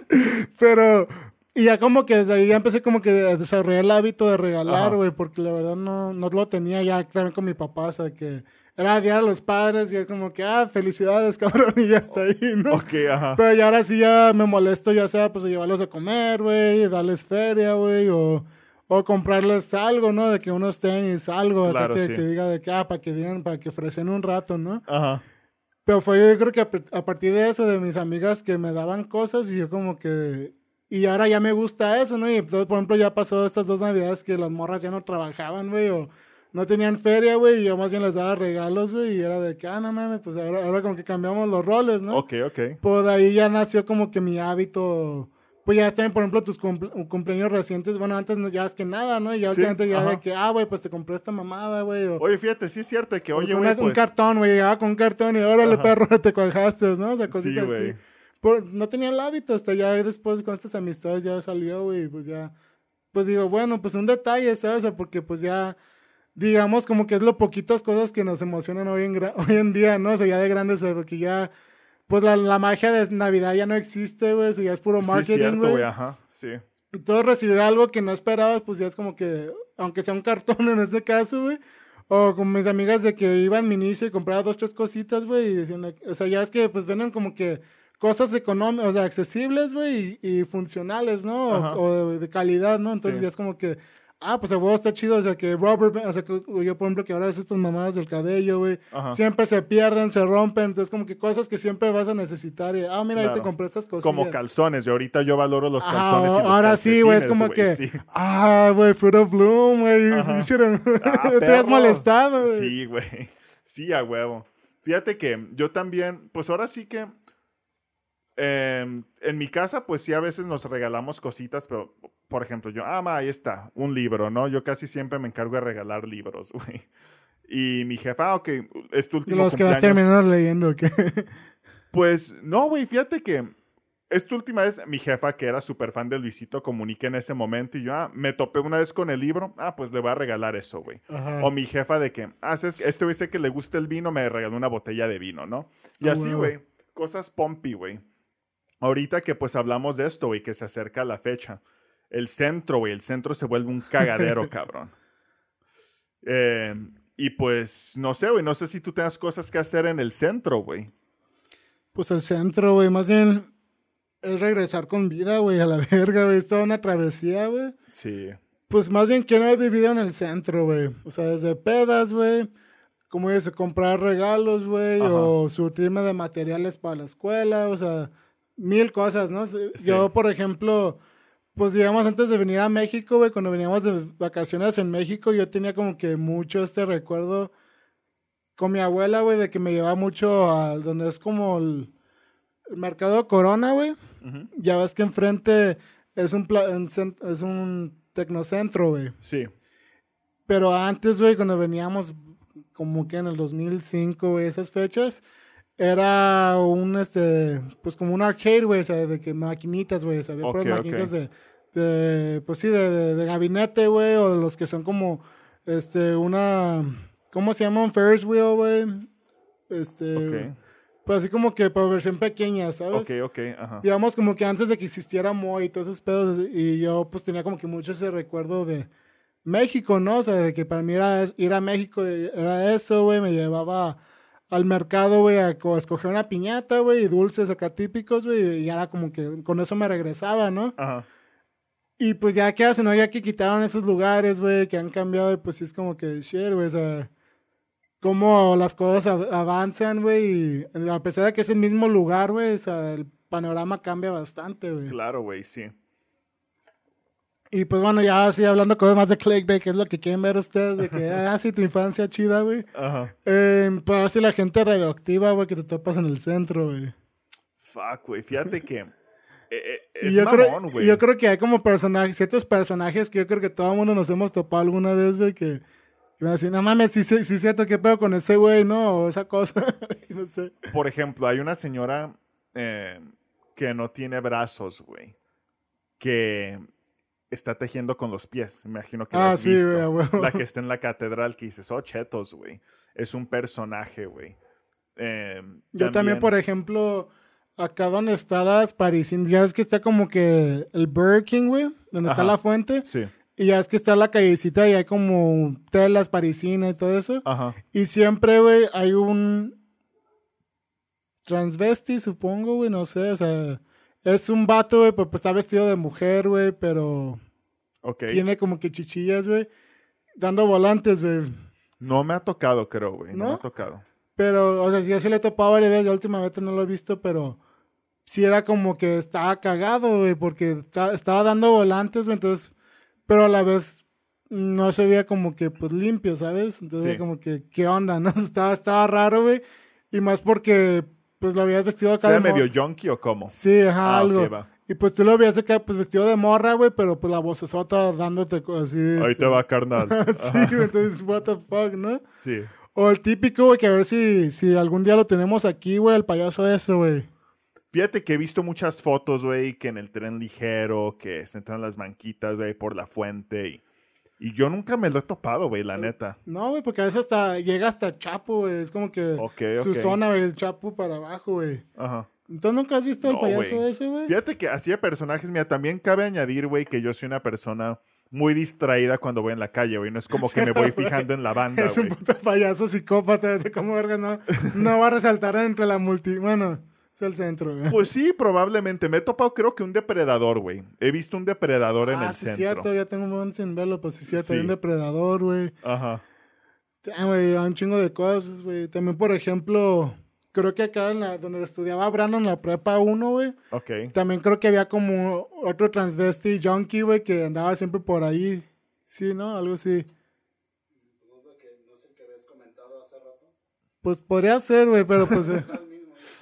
pero, y ya como que desde ahí ya empecé como que a desarrollar el hábito de regalar, güey, porque la verdad no, no lo tenía ya también con mi papá, o sea, que era Día de los Padres y es como que, ah, felicidades, cabrón, y ya está ahí, ¿no? Ok, ajá. Pero ya ahora sí ya me molesto, ya sea, pues, llevarlos a comer, güey, darles feria, güey, o, o comprarles algo, ¿no? De que unos tenis, algo, claro, que, que, diga de que, ah, para que digan, para que ofrecen un rato, ¿no? Ajá. Pero fue yo creo que a partir de eso, de mis amigas que me daban cosas y yo como que y ahora ya me gusta eso, ¿no? Y entonces, por ejemplo, ya pasó estas dos navidades que las morras ya no trabajaban, güey, o no tenían feria, güey, y yo más bien les daba regalos, güey, y era de que, ah, no mames, pues ahora, ahora como que cambiamos los roles, ¿no? Ok, ok. De ahí ya nació como que mi hábito, pues ya también, por ejemplo, tus cumpleaños recientes, bueno, antes no llevas que nada, ¿no? Y ya últimamente ya de que, ah, güey, pues te compré esta mamada, güey. Oye, fíjate, sí es cierto que, oye, güey, Un pues cartón, güey, llegaba con un cartón y órale, perro, te cuajaste, ¿no? O sea, cositas sí, así. Por, no tenía el hábito, hasta ya después con estas amistades ya salió, güey, pues ya, pues digo, bueno, pues un detalle, ¿sabes? O sea, porque pues ya, digamos, como que es lo poquitas cosas que nos emocionan hoy en, hoy en día, ¿no? O sea, ya de grandes, porque ya pues la, la, magia de Navidad ya no existe, güey. Eso ya es puro marketing, güey. Sí, cierto, güey, ajá, sí. Entonces recibir algo que no esperabas, pues ya es como que, aunque sea un cartón en este caso, güey. O con mis amigas de que iban mi inicio y compraba dos, tres cositas, güey. Y decían, o sea, ya es que pues venden como que cosas económicas, o sea, accesibles, güey, y, funcionales, ¿no? O, de, calidad, ¿no? Entonces ya es como que, ah, pues el huevo está chido, o sea, que Robert, o sea, que yo por ejemplo que ahora es estas mamadas del cabello, güey, siempre se pierden, se rompen, entonces como que cosas que siempre vas a necesitar y, ah, mira, ahí te compré estas cosas. Como calzones, y ahorita yo valoro los calzones. y los ahora sí, güey, es como que, ah, güey, Fruit of Bloom, güey, ah, te has molestado, güey. Sí, güey, sí, a huevo. Fíjate que yo también, pues ahora sí que... Em, en mi casa, pues sí, a veces nos regalamos cositas, pero por ejemplo, yo, ah, ma, ahí está, un libro, ¿no? Yo casi siempre me encargo de regalar libros, güey. Y mi jefa, ah, ok, es tu último Los que vas a terminar leyendo, ¿qué? Pues, no, güey, fíjate que esta última vez mi jefa, que era súper fan de Luisito Comunique en ese momento, y yo, ah, me topé una vez con el libro, ah, pues le voy a regalar eso, güey. O mi jefa de que, ah, es este güey sé que le gusta el vino, me regaló una botella de vino, ¿no? Y ah, así, güey, cosas pompi, güey. Ahorita que pues hablamos de esto, güey, que se acerca la fecha el centro, güey. El centro se vuelve un cagadero, cabrón. Eh, y pues, no sé, güey. No sé si tú tengas cosas que hacer en el centro, güey. Pues el centro, güey. Más bien es regresar con vida, güey, a la verga, güey. Es toda una travesía, güey. Sí. Pues más bien, ¿quién ha vivido en el centro, güey? O sea, desde pedas, güey. Como dice, comprar regalos, güey. O surtirme de materiales para la escuela. O sea, mil cosas, ¿no? Yo, por ejemplo pues digamos, antes de venir a México, güey, cuando veníamos de vacaciones en México, yo tenía como que mucho este recuerdo con mi abuela, güey, de que me llevaba mucho a donde es como el, mercado Corona, güey. Ya ves que enfrente es un, es un tecnocentro, güey. Sí. Pero antes, güey, cuando veníamos como que en el 2005, güey, esas fechas, era un, este, pues como un arcade, güey, o sea, de que maquinitas, güey, o sea, había maquinitas de, de, pues sí, de, de, gabinete, güey, o de los que son como, este, una, ¿cómo se llama? Un Ferris wheel, güey. Este, pues así como que para versión pequeña, ¿sabes? Ok, ok, ajá. Digamos como que antes de que existiera Moy y todos esos pedos, y yo pues tenía como que mucho ese recuerdo de México, ¿no? O sea, de que para mí era, ir a México era eso, güey, me llevaba al mercado, güey, a, a, escoger una piñata, güey, y dulces acá típicos, güey, y era como que con eso me regresaba, ¿no? Ajá. Y pues ya que hacen, ¿no? Ya que quitaron esos lugares, güey, que han cambiado, pues sí es como que shit, güey, o sea, cómo las cosas avanzan, güey, y a pesar de que es el mismo lugar, güey, o sea, el panorama cambia bastante, güey. Claro, güey, sí. Y pues bueno, ya así hablando cosas más de clickbait, que es lo que quieren ver ustedes, de que, ah, sí, tu infancia chida, güey. Ajá. Eh, pues así la gente radioactiva, güey, que te topas en el centro, güey. Fuck, güey, fíjate que eh, eh, es yo, mamón, creo, yo creo que hay como personajes, ciertos personajes que yo creo que todo el mundo nos hemos topado alguna vez, güey, que, me van a decir, no mames, sí, sí, es cierto, ¿qué pedo con ese güey, no? O esa cosa, no sé. Por ejemplo, hay una señora eh, que no tiene brazos, güey, que está tejiendo con los pies. Me imagino que ah, sí, La que está en la catedral que dices, oh, chetos, güey. Es un personaje, güey. yo también, por ejemplo acá donde está las parisinas, ya es que está como que el Burger King, güey, donde está la fuente. Sí. Y ya es que está la callecita y hay como telas parisinas y todo eso. Ajá. Y siempre, güey, hay un transvesti, supongo, güey, no sé, o sea, es un vato, güey, pues, pues está vestido de mujer, güey, pero okay. tiene como que chichillas, güey, dando volantes, güey. No me ha tocado, creo, güey, no, me ha tocado. Pero, o sea, yo sí le he topado varias veces, la última vez no lo he visto, pero sí era como que estaba cagado, güey, porque estaba dando volantes, entonces, pero a la vez no se veía como que, pues, limpio, ¿sabes? Entonces, como que, ¿qué onda, no? Estaba, estaba raro, güey, y más porque, pues, lo habías vestido acá. ¿Sea medio junkie o cómo? Sí, ajá, ah, algo. Y pues tú lo veías acá, pues vestido de morra, güey, pero pues la vocesota dándote así. Ahí este, te va, carnal. sí, güey, entonces, what the fuck, ¿no? Sí. O el típico, güey, que a ver si, si algún día lo tenemos aquí, güey, el payaso ese, güey. Fíjate que he visto muchas fotos, güey, que en el tren ligero, que se entran las banquitas, güey, por la fuente y... Y yo nunca me lo he topado, güey, la neta. No, güey, porque a veces hasta llega hasta Chapo, güey. Es como que su zona, güey, el Chapo para abajo, güey. Ajá. ¿Entonces nunca has visto el No, payaso güey. ese, güey? Fíjate que así de personajes, mira, también cabe añadir, güey, que yo soy una persona muy distraída cuando voy en la calle, güey. No es como que me voy fijando en la banda, Es un güey. puto payaso psicópata, ese como verga, no, no va a resaltar entre la multi... Bueno, es el centro, güey. Pues sí, probablemente. Me he topado, creo que un depredador, güey. He visto un depredador en ah, el sí, centro. cierto, ya tengo un buen sin verlo, pues sí, cierto. Sí. Hay un depredador, güey. Ajá. Ah, güey, hay un chingo de cosas, güey. También, por ejemplo, creo que acá en la, donde estudiaba Brandon, en la prepa 1, güey. Ok. También creo que había como otro transvesti junkie, güey, que andaba siempre por ahí. Sí, ¿no? Algo así. Pues podría ser, güey, pero pues...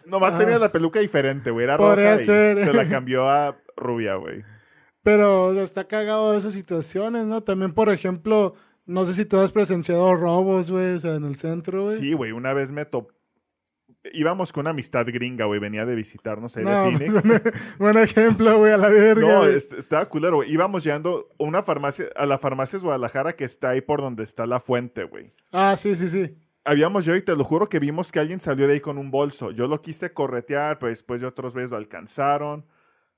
Nomás tenía la peluca diferente, güey. Era Podría roja y ser. se la cambió a rubia, güey. pero o sea, está cagado de esas situaciones, ¿no? También, por ejemplo, no sé si tú has presenciado robos, güey, o sea, en el centro, güey. Sí, güey. Una vez me topé. Íbamos con una amistad gringa, güey. Venía de visitarnos ahí No, de pues, Phoenix. buen ejemplo, güey, a la verga. No, est- estaba culero, güey. Íbamos llegando a una farmacia, a la farmacia Guadalajara que está ahí por donde está la fuente, güey. Ah, sí, sí, sí. Habíamos yo y te lo juro que vimos que alguien salió de ahí con un bolso. Yo lo quise corretear, pero después de otros veces lo alcanzaron.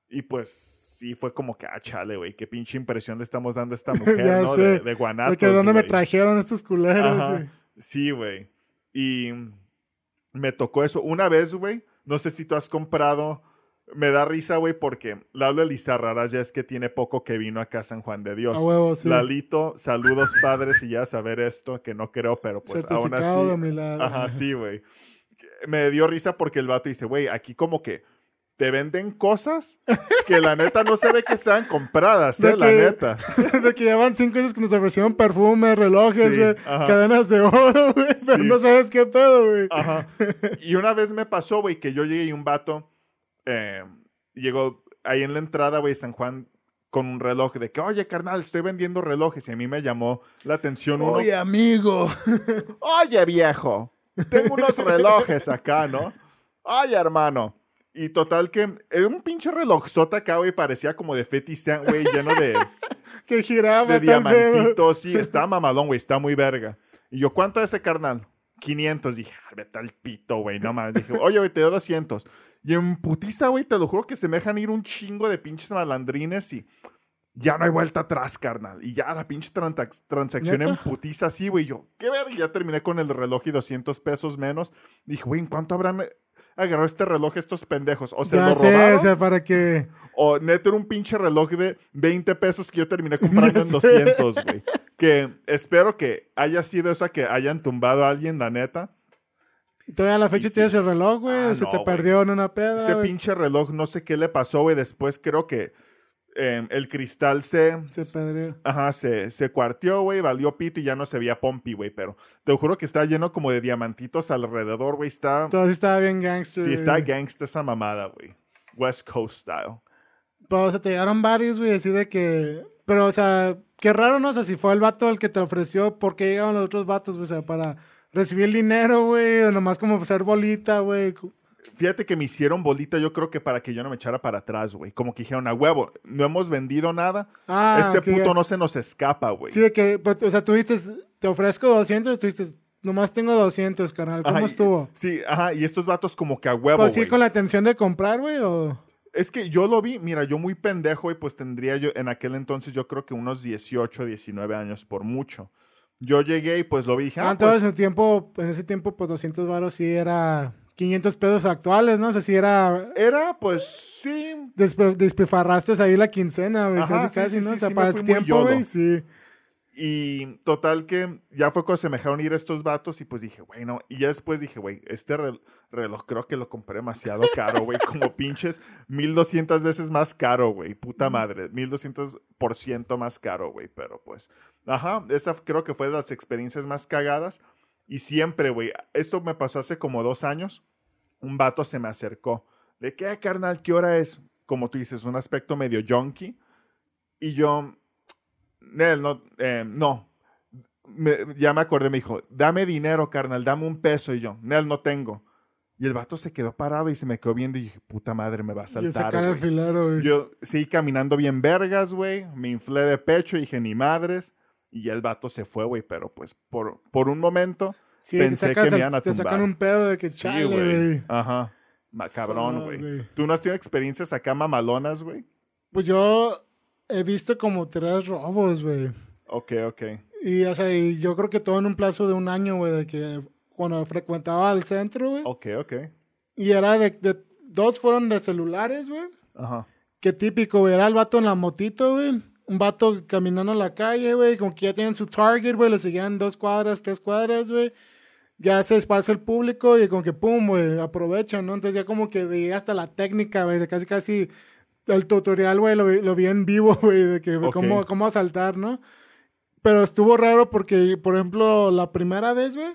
Y pues sí, fue como que, ah, chale, güey, qué pinche impresión le estamos dando a esta mujer, ¿no? sé. De, de guanatos, De que dónde me trajeron estos culeros. Sí, güey. Y me tocó eso. Una vez, güey, no sé si tú has comprado. Me da risa, güey, porque Lalo Elizarraras ya es que tiene poco que vino acá a San Juan de Dios. A huevo, sí. Lalito, saludos padres y ya saber esto, que no creo, pero pues aún Certificado de así. milagro. Ajá, sí, güey. Me dio risa porque el vato dice, güey, aquí como que te venden cosas que la neta no se ve que sean compradas, eh, la neta. de que llevan cinco años que nos ofrecieron perfumes, relojes, Sí, cadenas de oro, güey, pero no sabes qué pedo, güey. Ajá. Y una vez me pasó, güey, que yo llegué y un vato eh, llegó ahí en la entrada, güey, San Juan con un reloj de que, oye, carnal, estoy vendiendo relojes. Y a mí me llamó la atención uno. Oye, amigo. Oye, viejo, tengo unos relojes acá, ¿no? Oye, hermano. Y total que era un pinche relojzota acá, güey, parecía como de Fetisán, güey, lleno de, que giraba de diamantitos. Sí, está mamalón, güey, está muy verga. Y yo, ¿cuánto es ese carnal? 500. Dije, ah, vete al pito, güey, no mames. Dije, oye, güey, te doy 200. Y en putiza, güey, te lo juro que se me dejan ir un chingo de pinches malandrines y ya no hay vuelta atrás, carnal. Y ya la pinche transac- transacción en ¿Neta? putiza así, güey. Yo, qué verga. Y ya terminé con el reloj y 200 pesos menos. Dije, güey, ¿en cuánto habrán agarrado este reloj estos pendejos? O se Ya lo sé, robaron. o sea, para que... O neto era un pinche reloj de 20 pesos que yo terminé comprando Ya en sé. 200, güey. Que espero que haya sido eso, que hayan tumbado a alguien, la neta. Y todavía a la fecha Y sí. tienes el reloj, güey, Ah, se no, te perdió en una peda, Ese pinche reloj, no sé qué le pasó, güey. Después creo que eh, el cristal se... Se perdió. Ajá, se, se cuarteó, güey, valió pito y ya no se veía pompi, güey. Pero te juro que está lleno como de diamantitos alrededor, güey. Está... Todo sí estaba bien gangster. Sí, está gangsta esa mamada, güey. West Coast style. Pero, o sea, te llegaron varios, güey, así de que... Pero, o sea, qué raro, ¿no? O sea, si fue el vato el que te ofreció, ¿por qué llegaron los otros vatos, güey? O sea, para recibir el dinero, güey, o nomás como ser bolita, güey. Fíjate que me hicieron bolita, yo creo que para que yo no me echara para atrás, güey. Como que dijeron, a huevo, no hemos vendido nada. Ah, este puto ya. no se nos escapa, güey. Sí, de que, pues, o sea, tú dices, te ofrezco 200, tú dices, nomás tengo 200, carnal. ¿Cómo Ajá, y- estuvo? Sí, ajá, y estos vatos como que a huevo, Pues sí, con la intención de comprar, güey, o... Es que yo lo vi, mira, yo muy pendejo y pues tendría yo, en aquel entonces yo creo que unos 18, 19 años por mucho. Yo llegué y pues lo vi dije, Ah, ah, entonces pues, en, tiempo, en ese tiempo, pues 200 varos sí era 500 pesos actuales, ¿no? O sea, sí era... era pues sí, Despe despifarraste ahí la quincena, güey, Ajá, casi, sí, casi, sí, ¿no? sí, o sea, para el tiempo, güey, sí. Y total que ya fue cuando se me dejaron ir estos vatos y pues dije, güey, no. Y ya después dije, güey, este rel- reloj creo que lo compré demasiado caro, güey. Como pinches 1200 veces más caro, güey. Puta madre. 1200% más caro, güey. Pero pues, ajá, esa creo que fue de las experiencias más cagadas. Y siempre, güey, esto me pasó hace como dos años. Un vato se me acercó. ¿De qué, carnal? ¿Qué hora es? como tú dices, un aspecto medio junkie. Y yo, Nel, no, eh, no. ya me acordé, me dijo, dame dinero, carnal, dame un peso. Y yo, Nel, no tengo. Y el vato se quedó parado y se me quedó viendo y dije, puta madre, me va a saltar. güey. Yo seguí caminando bien vergas, güey. Me inflé de pecho y dije, ni madres. Y el vato se fue, güey. Pero pues por, por un momento pensé que me iban a tumbar. Te sacan un pedo de que chale, güey. Ajá. Macabrón, güey. ¿Tú no has tenido experiencias acá mamalonas, güey? Pues yo he visto como tres robos, güey. Ok, ok. Y, o sea, yo creo que todo en un plazo de un año, güey, de que cuando frecuentaba el centro, güey. Ok, ok. Y era de, de dos fueron de celulares, güey. Ajá. Qué típico, güey. Era el vato en la motito, güey. Un vato caminando en la calle, güey. Como que ya tienen su target, güey. Le seguían dos cuadras, tres cuadras, güey. Ya se esparce el público y como que pum, güey, aprovechan, ¿no? Entonces ya como que veía hasta la técnica, güey, de casi casi el tutorial, güey, lo, lo, vi en vivo, güey, de que cómo, cómo asaltar, ¿no? Pero estuvo raro porque, por ejemplo, la primera vez, güey,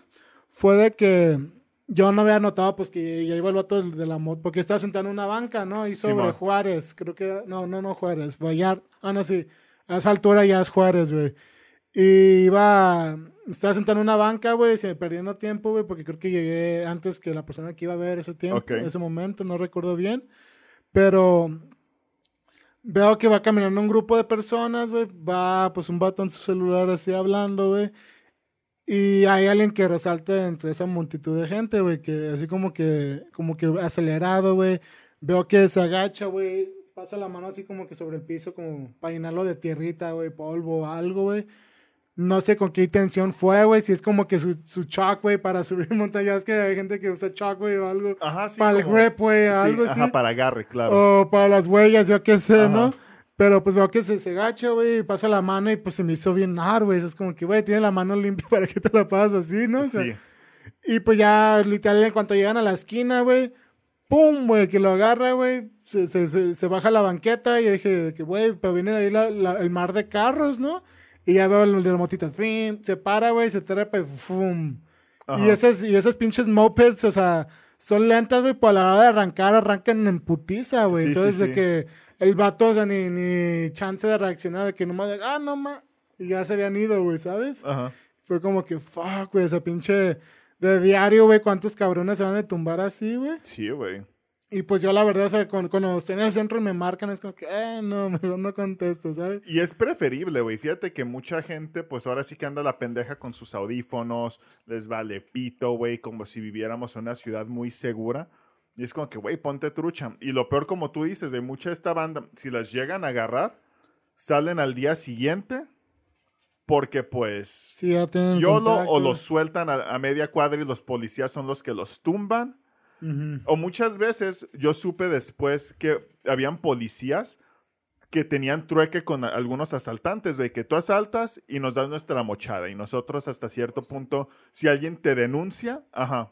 fue de que yo no había notado pues que ya iba el vato de, la moto, porque estaba sentado en una banca, ¿no? Y sobre Juárez, creo que, no, no, no Juárez, Vallar, ah, no, sí, a esa altura ya es Juárez, güey. Y iba, estaba sentado en una banca, güey, perdiendo tiempo, güey, porque creo que llegué antes que la persona que iba a ver ese tiempo, en ese momento, no recuerdo bien. Pero veo que va caminando un grupo de personas, güey, va pues un vato en su celular así hablando, güey. Y hay alguien que resalta entre esa multitud de gente, güey, que así como que, como que acelerado, güey. Veo que se agacha, güey, pasa la mano así como que sobre el piso, como para llenarlo de tierrita, güey, polvo, algo, güey. No sé con qué intención fue, güey. Si es como que su, su chalk, güey, para subir montañas. Que hay gente que usa chalk, güey, o algo. Ajá, sí. Para el grip, güey, algo así. Ajá, para agarre, claro. O para las huellas, yo qué sé, ¿no? Pero pues veo que se, se gacha, güey, y pasa la mano y pues se me hizo bien hard, güey. Es como que, güey, tiene la mano limpia para que te la pasas así, ¿no? sí. Y pues ya, literal, en cuanto llegan a la esquina, güey, ¡pum! güey, que lo agarra, güey. Se, se, se, baja la banqueta y dije, que, güey, pero viene ahí la, el mar de carros, ¿no? Y ya veo el de la motita, se para, güey, se trepa y ¡fum! Y esas, y esas pinches mopeds, o sea, son lentas, güey, por la hora de arrancar, arrancan en putiza, güey. Entonces, de que el vato, o sea, ni, ni chance de reaccionar, de que nomás, de, ah, no más. Y ya se habían ido, güey, ¿sabes? Ajá. Fue como que, fuck, güey, esa pinche de diario, güey, cuántos cabrones se van a tumbar así, güey. Sí, güey. Y pues yo la verdad, o sea, cuando, cuando, estoy en el centro y me marcan, es como que, eh, no, mejor no contesto, ¿sabes? Y es preferible, güey. Fíjate que mucha gente, pues ahora sí que anda la pendeja con sus audífonos, les vale pito, güey, como si viviéramos en una ciudad muy segura. Y es como que, güey, ponte trucha. Y lo peor, como tú dices, de mucha de esta banda, si las llegan a agarrar, salen al día siguiente. Porque, pues, sí, ya yo lo, o los sueltan a, a media cuadra y los policías son los que los tumban o muchas veces yo supe después que habían policías que tenían trueque con algunos asaltantes, güey, que tú asaltas y nos das nuestra mochada. Y nosotros hasta cierto punto, si alguien te denuncia, ajá,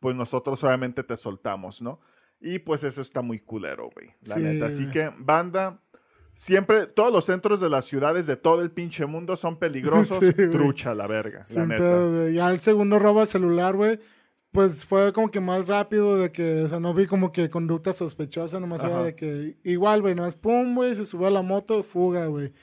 pues nosotros obviamente te soltamos, ¿no? Y pues eso está muy culero, güey, la neta. Así que, banda, siempre, todos los centros de las ciudades de todo el pinche mundo son peligrosos. trucha la verga, la neta. ya el segundo robo de celular, güey pues fue como que más rápido de que, o sea, no vi como que conducta sospechosa, nomás era de que igual, güey, no es pum, güey, se subió a la moto, fuga, güey.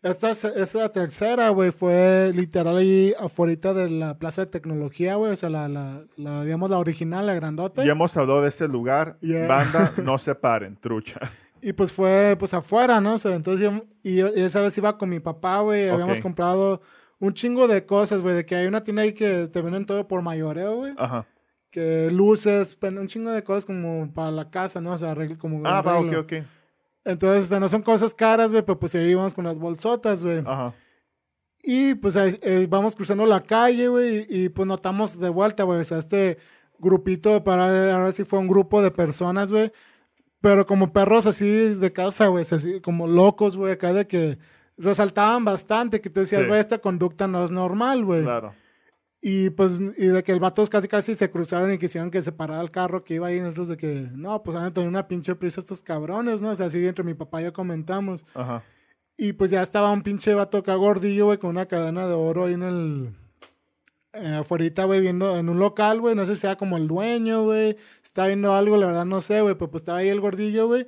Esta, esa tercera, güey, fue literal ahí afuera de la Plaza de Tecnología, güey, o sea, la, la, la, digamos, la original, la grandota. Ya hemos hablado de ese lugar, banda, no se paren, trucha. Y pues fue, pues afuera, ¿no? O sea, entonces yo, y, esa vez iba con mi papá, güey, habíamos comprado un chingo de cosas, güey, de que hay una tienda ahí que te venden todo por mayoreo, güey. Ajá. Que luces, un chingo de cosas como para la casa, ¿no? O sea, como... Ah, va, ok, ok. Entonces, o sea, no son cosas caras, güey, pero pues ahí vamos con las bolsotas, güey. Ajá. Y pues ahí, eh, vamos cruzando la calle, güey, y, pues notamos de vuelta, güey, o sea, este grupito, para ahora sí fue un grupo de personas, güey, pero como perros así de casa, güey, así como locos, güey, acá de que resaltaban bastante que tú decías, güey, esta conducta no es normal, güey. Claro. Y pues, y de que el vato casi casi se cruzaron y quisieron que se parara el carro que iba ahí, nosotros de que, no, pues han tenido una pinche prisa estos cabrones, ¿no? O sea, así entre mi papá y yo comentamos. Ajá. Y pues ya estaba un pinche vato acá gordillo, güey, con una cadena de oro ahí en el. Eh, afuera, güey, viendo en un local, güey, no sé si sea como el dueño, güey, está viendo algo, la verdad no sé, güey, pero pues estaba ahí el gordillo, güey.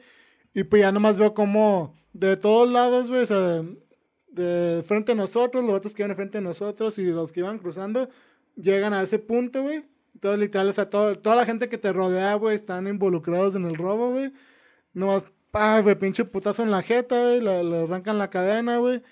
Y pues ya nomás veo como de todos lados, güey, o sea, de frente a nosotros, los otros que iban de frente a nosotros y los que iban cruzando, llegan a ese punto, güey. Todo literal, o sea, toda la gente que te rodea, güey, están involucrados en el robo, güey. Nomás, pa, güey, pinche putazo en la jeta, güey, le, arrancan la cadena, güey.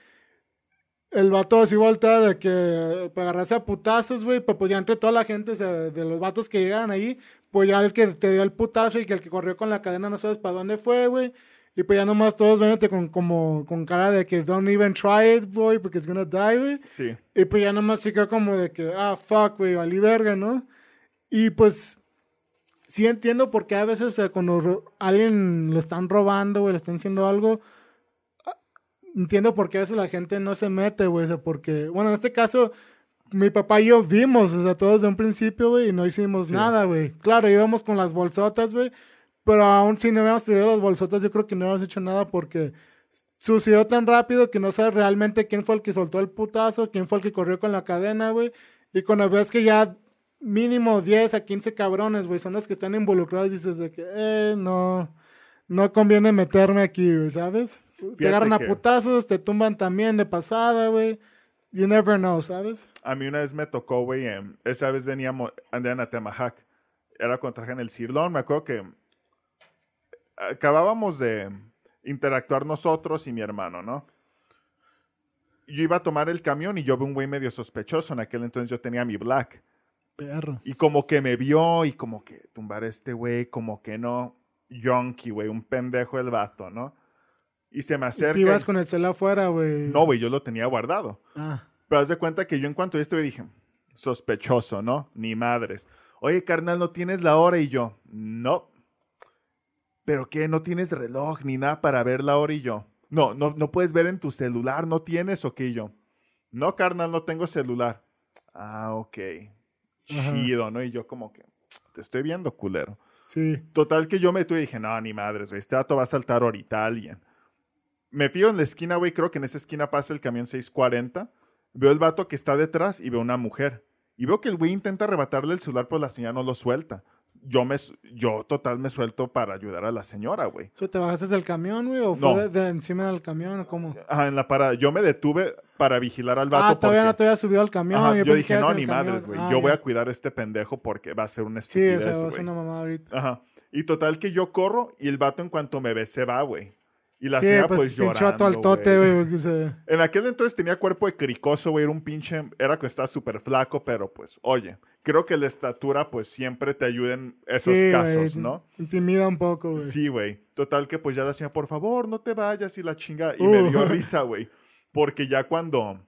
El vato así voltea de que para agarrarse a putazos, güey, pues, pues ya entre toda la gente, o sea, de los vatos que llegaron ahí, pues ya el que te dio el putazo y que el que corrió con la cadena no sabes para dónde fue, güey. Y pues ya nomás todos venete con, como, con cara de que don't even try it, boy, porque it's gonna die, güey. Sí. Y pues ya nomás se quedó como de que, ah, fuck, güey, valí verga, ¿no? Y pues sí entiendo por qué a veces o sea, cuando alguien lo están robando, güey, le están haciendo algo, ah, entiendo por qué a veces la gente no se mete, güey, o sea, porque, bueno, en este caso, mi papá y yo vimos, o sea, todos de un principio, güey, y no hicimos nada, güey. Claro, íbamos con las bolsotas, güey, pero aún si no hubiéramos traído las bolsotas, yo creo que no hubiéramos hecho nada porque sucedió tan rápido que no sabes realmente quién fue el que soltó el putazo, quién fue el que corrió con la cadena, güey. Y cuando ves que ya mínimo 10 a 15 cabrones, güey, son los que están involucrados, dices de que, eh, no, no conviene meterme aquí, güey, ¿sabes? te agarran a putazos, te tumban también de pasada, güey. You never know, ¿sabes? A mí una vez me tocó, güey, esa vez veníamos, andaban a Temajac. Era contra en el Cirlón, me acuerdo que acabábamos de interactuar nosotros y mi hermano, ¿no? Yo iba a tomar el camión y yo vi un güey medio sospechoso. En aquel entonces yo tenía mi black. Y como que me vio y como que tumbar este güey, como que no. Yonky, güey, un pendejo el vato, ¿no? Y se me acerca. ¿Y ibas con el celular afuera, güey? No, güey, yo lo tenía guardado. Ah. Pero haz de cuenta que yo en cuanto a esto dije, sospechoso, ¿no? Ni madres. Oye, carnal, ¿no tienes la hora? Y yo, no. ¿Pero qué? ¿No tienes reloj ni nada para ver la hora y yo? No, no, no puedes ver en tu celular, ¿no tienes o qué yo? No, carnal, no tengo celular. Ah, ok. Chido, ¿no? Y yo como que, te estoy viendo, culero. Sí. Total que yo me tuve y dije, no, ni madres, güey, este dato va a saltar ahorita a alguien. Me fío en la esquina, güey, creo que en esa esquina pasa el camión 640. Veo el vato que está detrás y veo una mujer. Y veo que el güey intenta arrebatarle el celular, pero la señora no lo suelta yo me yo total me suelto para ayudar a la señora, güey. ¿Te bajaste del camión, güey? ¿O fue de, encima del camión? ¿O cómo? Ajá, en la parada. Yo me detuve para vigilar al vato. Ah, todavía no te había subido al camión. yo, dije, no, ni madres, güey. Ah, yo voy a cuidar a este pendejo porque va a ser una estupidez, Sí, o sea, va a ser una mamada ahorita. Ajá. Y total que yo corro y el vato en cuanto me ve se va, güey. Y la señora pues, pues llorando, al tote, güey. En aquel entonces tenía cuerpo de cricoso, güey. Era un pinche... Era que estaba súper flaco, pero pues, oye. Creo que la estatura pues siempre te ayuda en esos casos, ¿no? Intimida un poco, güey. Sí, güey. Total que pues ya la señora, por favor, no te vayas y la chinga. Y me dio risa, güey. Porque ya cuando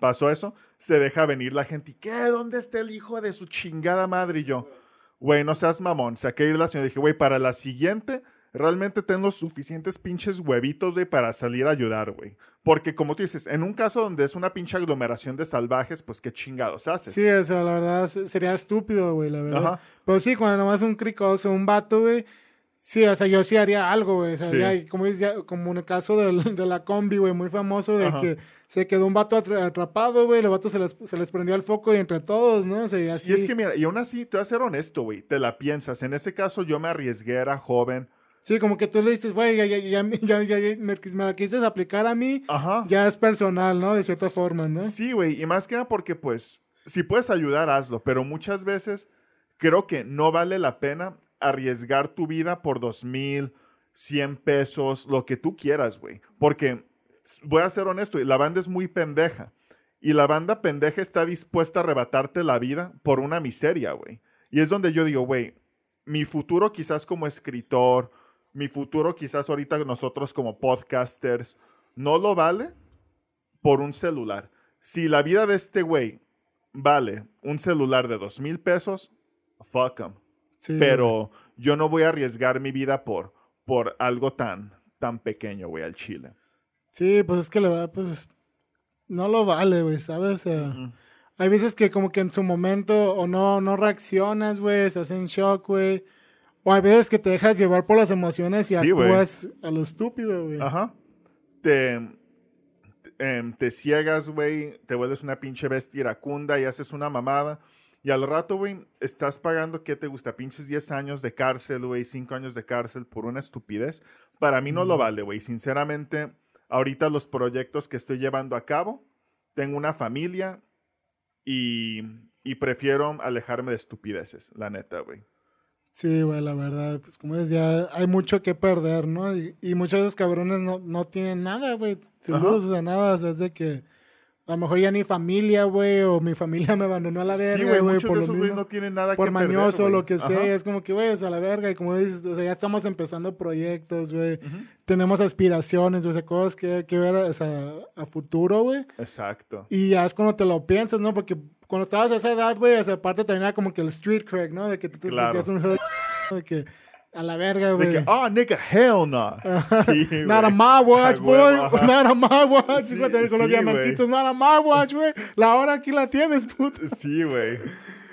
pasó eso, se deja venir la gente. ¿Y qué? ¿Dónde está el hijo de su chingada madre? Y yo, güey, no seas mamón. Saqué ir la señora. Dije, güey, para la siguiente realmente tengo suficientes pinches huevitos, güey, para salir a ayudar, güey. Porque como tú dices, en un caso donde es una pinche aglomeración de salvajes, pues qué chingados haces. Sí, o sea, la verdad sería estúpido, güey, la verdad. Ajá. Pero sí, cuando nomás un cricoso, un vato, güey. Sí, o sea, yo sí haría algo, güey. O sea, como, como en el caso del, de la combi, güey, muy famoso, de que se quedó un vato atrapado, güey. El vato se les, se les prendió el foco y entre todos, ¿no? O sea, y así. Y es que, mira, y aún así, te voy a ser honesto, güey. Te la piensas. En ese caso, yo me arriesgué, era joven Sí, como que tú le dices, güey, ya, ya, ya, ya, me, la quisiste aplicar a mí, ya es personal, ¿no? De cierta forma, ¿no? Sí, güey, y más que nada porque, pues, si puedes ayudar, hazlo, pero muchas veces creo que no vale la pena arriesgar tu vida por dos mil, cien pesos, lo que tú quieras, güey. Porque, voy a ser honesto, la banda es muy pendeja. Y la banda pendeja está dispuesta a arrebatarte la vida por una miseria, güey. Y es donde yo digo, güey, mi futuro quizás como escritor mi futuro quizás ahorita nosotros como podcasters no lo vale por un celular. Si la vida de este güey vale un celular de dos mil pesos, fuck him. Pero yo no voy a arriesgar mi vida por, por algo tan, tan pequeño, güey, al chile. Sí, pues es que la verdad, pues no lo vale, güey, ¿sabes? Hay veces que como que en su momento o no, no reaccionas, güey, se hacen shock, güey. O hay veces que te dejas llevar por las emociones y actúas a lo estúpido, güey. Ajá. Te, em, te, ciegas, güey, te vuelves una pinche bestia iracunda y haces una mamada. Y al rato, güey, estás pagando, ¿qué te gusta? Pinches 10 años de cárcel, güey, 5 años de cárcel por una estupidez. Para mí no lo vale, güey. Sinceramente, ahorita los proyectos que estoy llevando a cabo, tengo una familia y, y prefiero alejarme de estupideces, la neta, güey. Sí, güey, la verdad, pues como es, ya hay mucho que perder, ¿no? Y, y muchos de esos cabrones no, no tienen nada, güey, seguros, o sea, nada, o sea, es de que a lo mejor ya ni familia, güey, o mi familia me abandonó a la verga, güey. Sí, güey, muchos de esos güeyes no tienen nada por que mañoso, o lo que sea. Es como que, güey, a la verga. Y como dices, o sea, ya estamos empezando proyectos, güey. Tenemos aspiraciones, o sea, cosas que, que ver o sea, a futuro, güey. Exacto. Y ya es cuando te lo piensas, ¿no? Porque cuando estabas a esa edad, güey, esa parte también era como que el street crack, ¿no? De que tú te sentías un... De que a la verga, güey. Oh, ah, nigga, hell no. Sí, not a my watch, boy. Not a my watch. Sí, con los diamantitos. Not a my watch, güey. La hora aquí la tienes, puto. Sí, güey.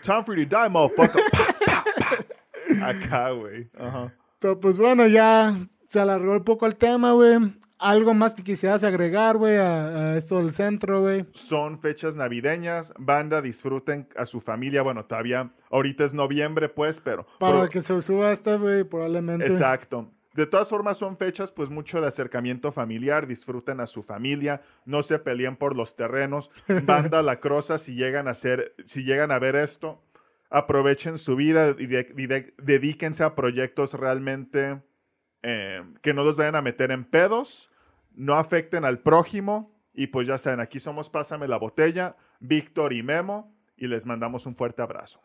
Time for you to die, motherfucker. Acá, güey. Ajá. Pero pues bueno, ya se alargó un poco el tema, güey. ¿Algo más que quisieras agregar, güey, a, esto del centro, güey? Son fechas navideñas. Banda, disfruten a su familia. Bueno, todavía, ahorita es noviembre, pues, pero... Para que se suba esta, güey, probablemente. Exacto. De todas formas, son fechas, pues, mucho de acercamiento familiar. Disfruten a su familia. No se peleen por los terrenos. Banda La Crosa, si llegan a hacer, si llegan a ver esto, aprovechen su vida y, dedíquense a proyectos realmente eh, que no los vayan a meter en pedos, no afecten al prójimo. Y pues ya saben, aquí somos Pásame la Botella, Víctor y Memo, y les mandamos un fuerte abrazo.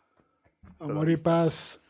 Amor y paz.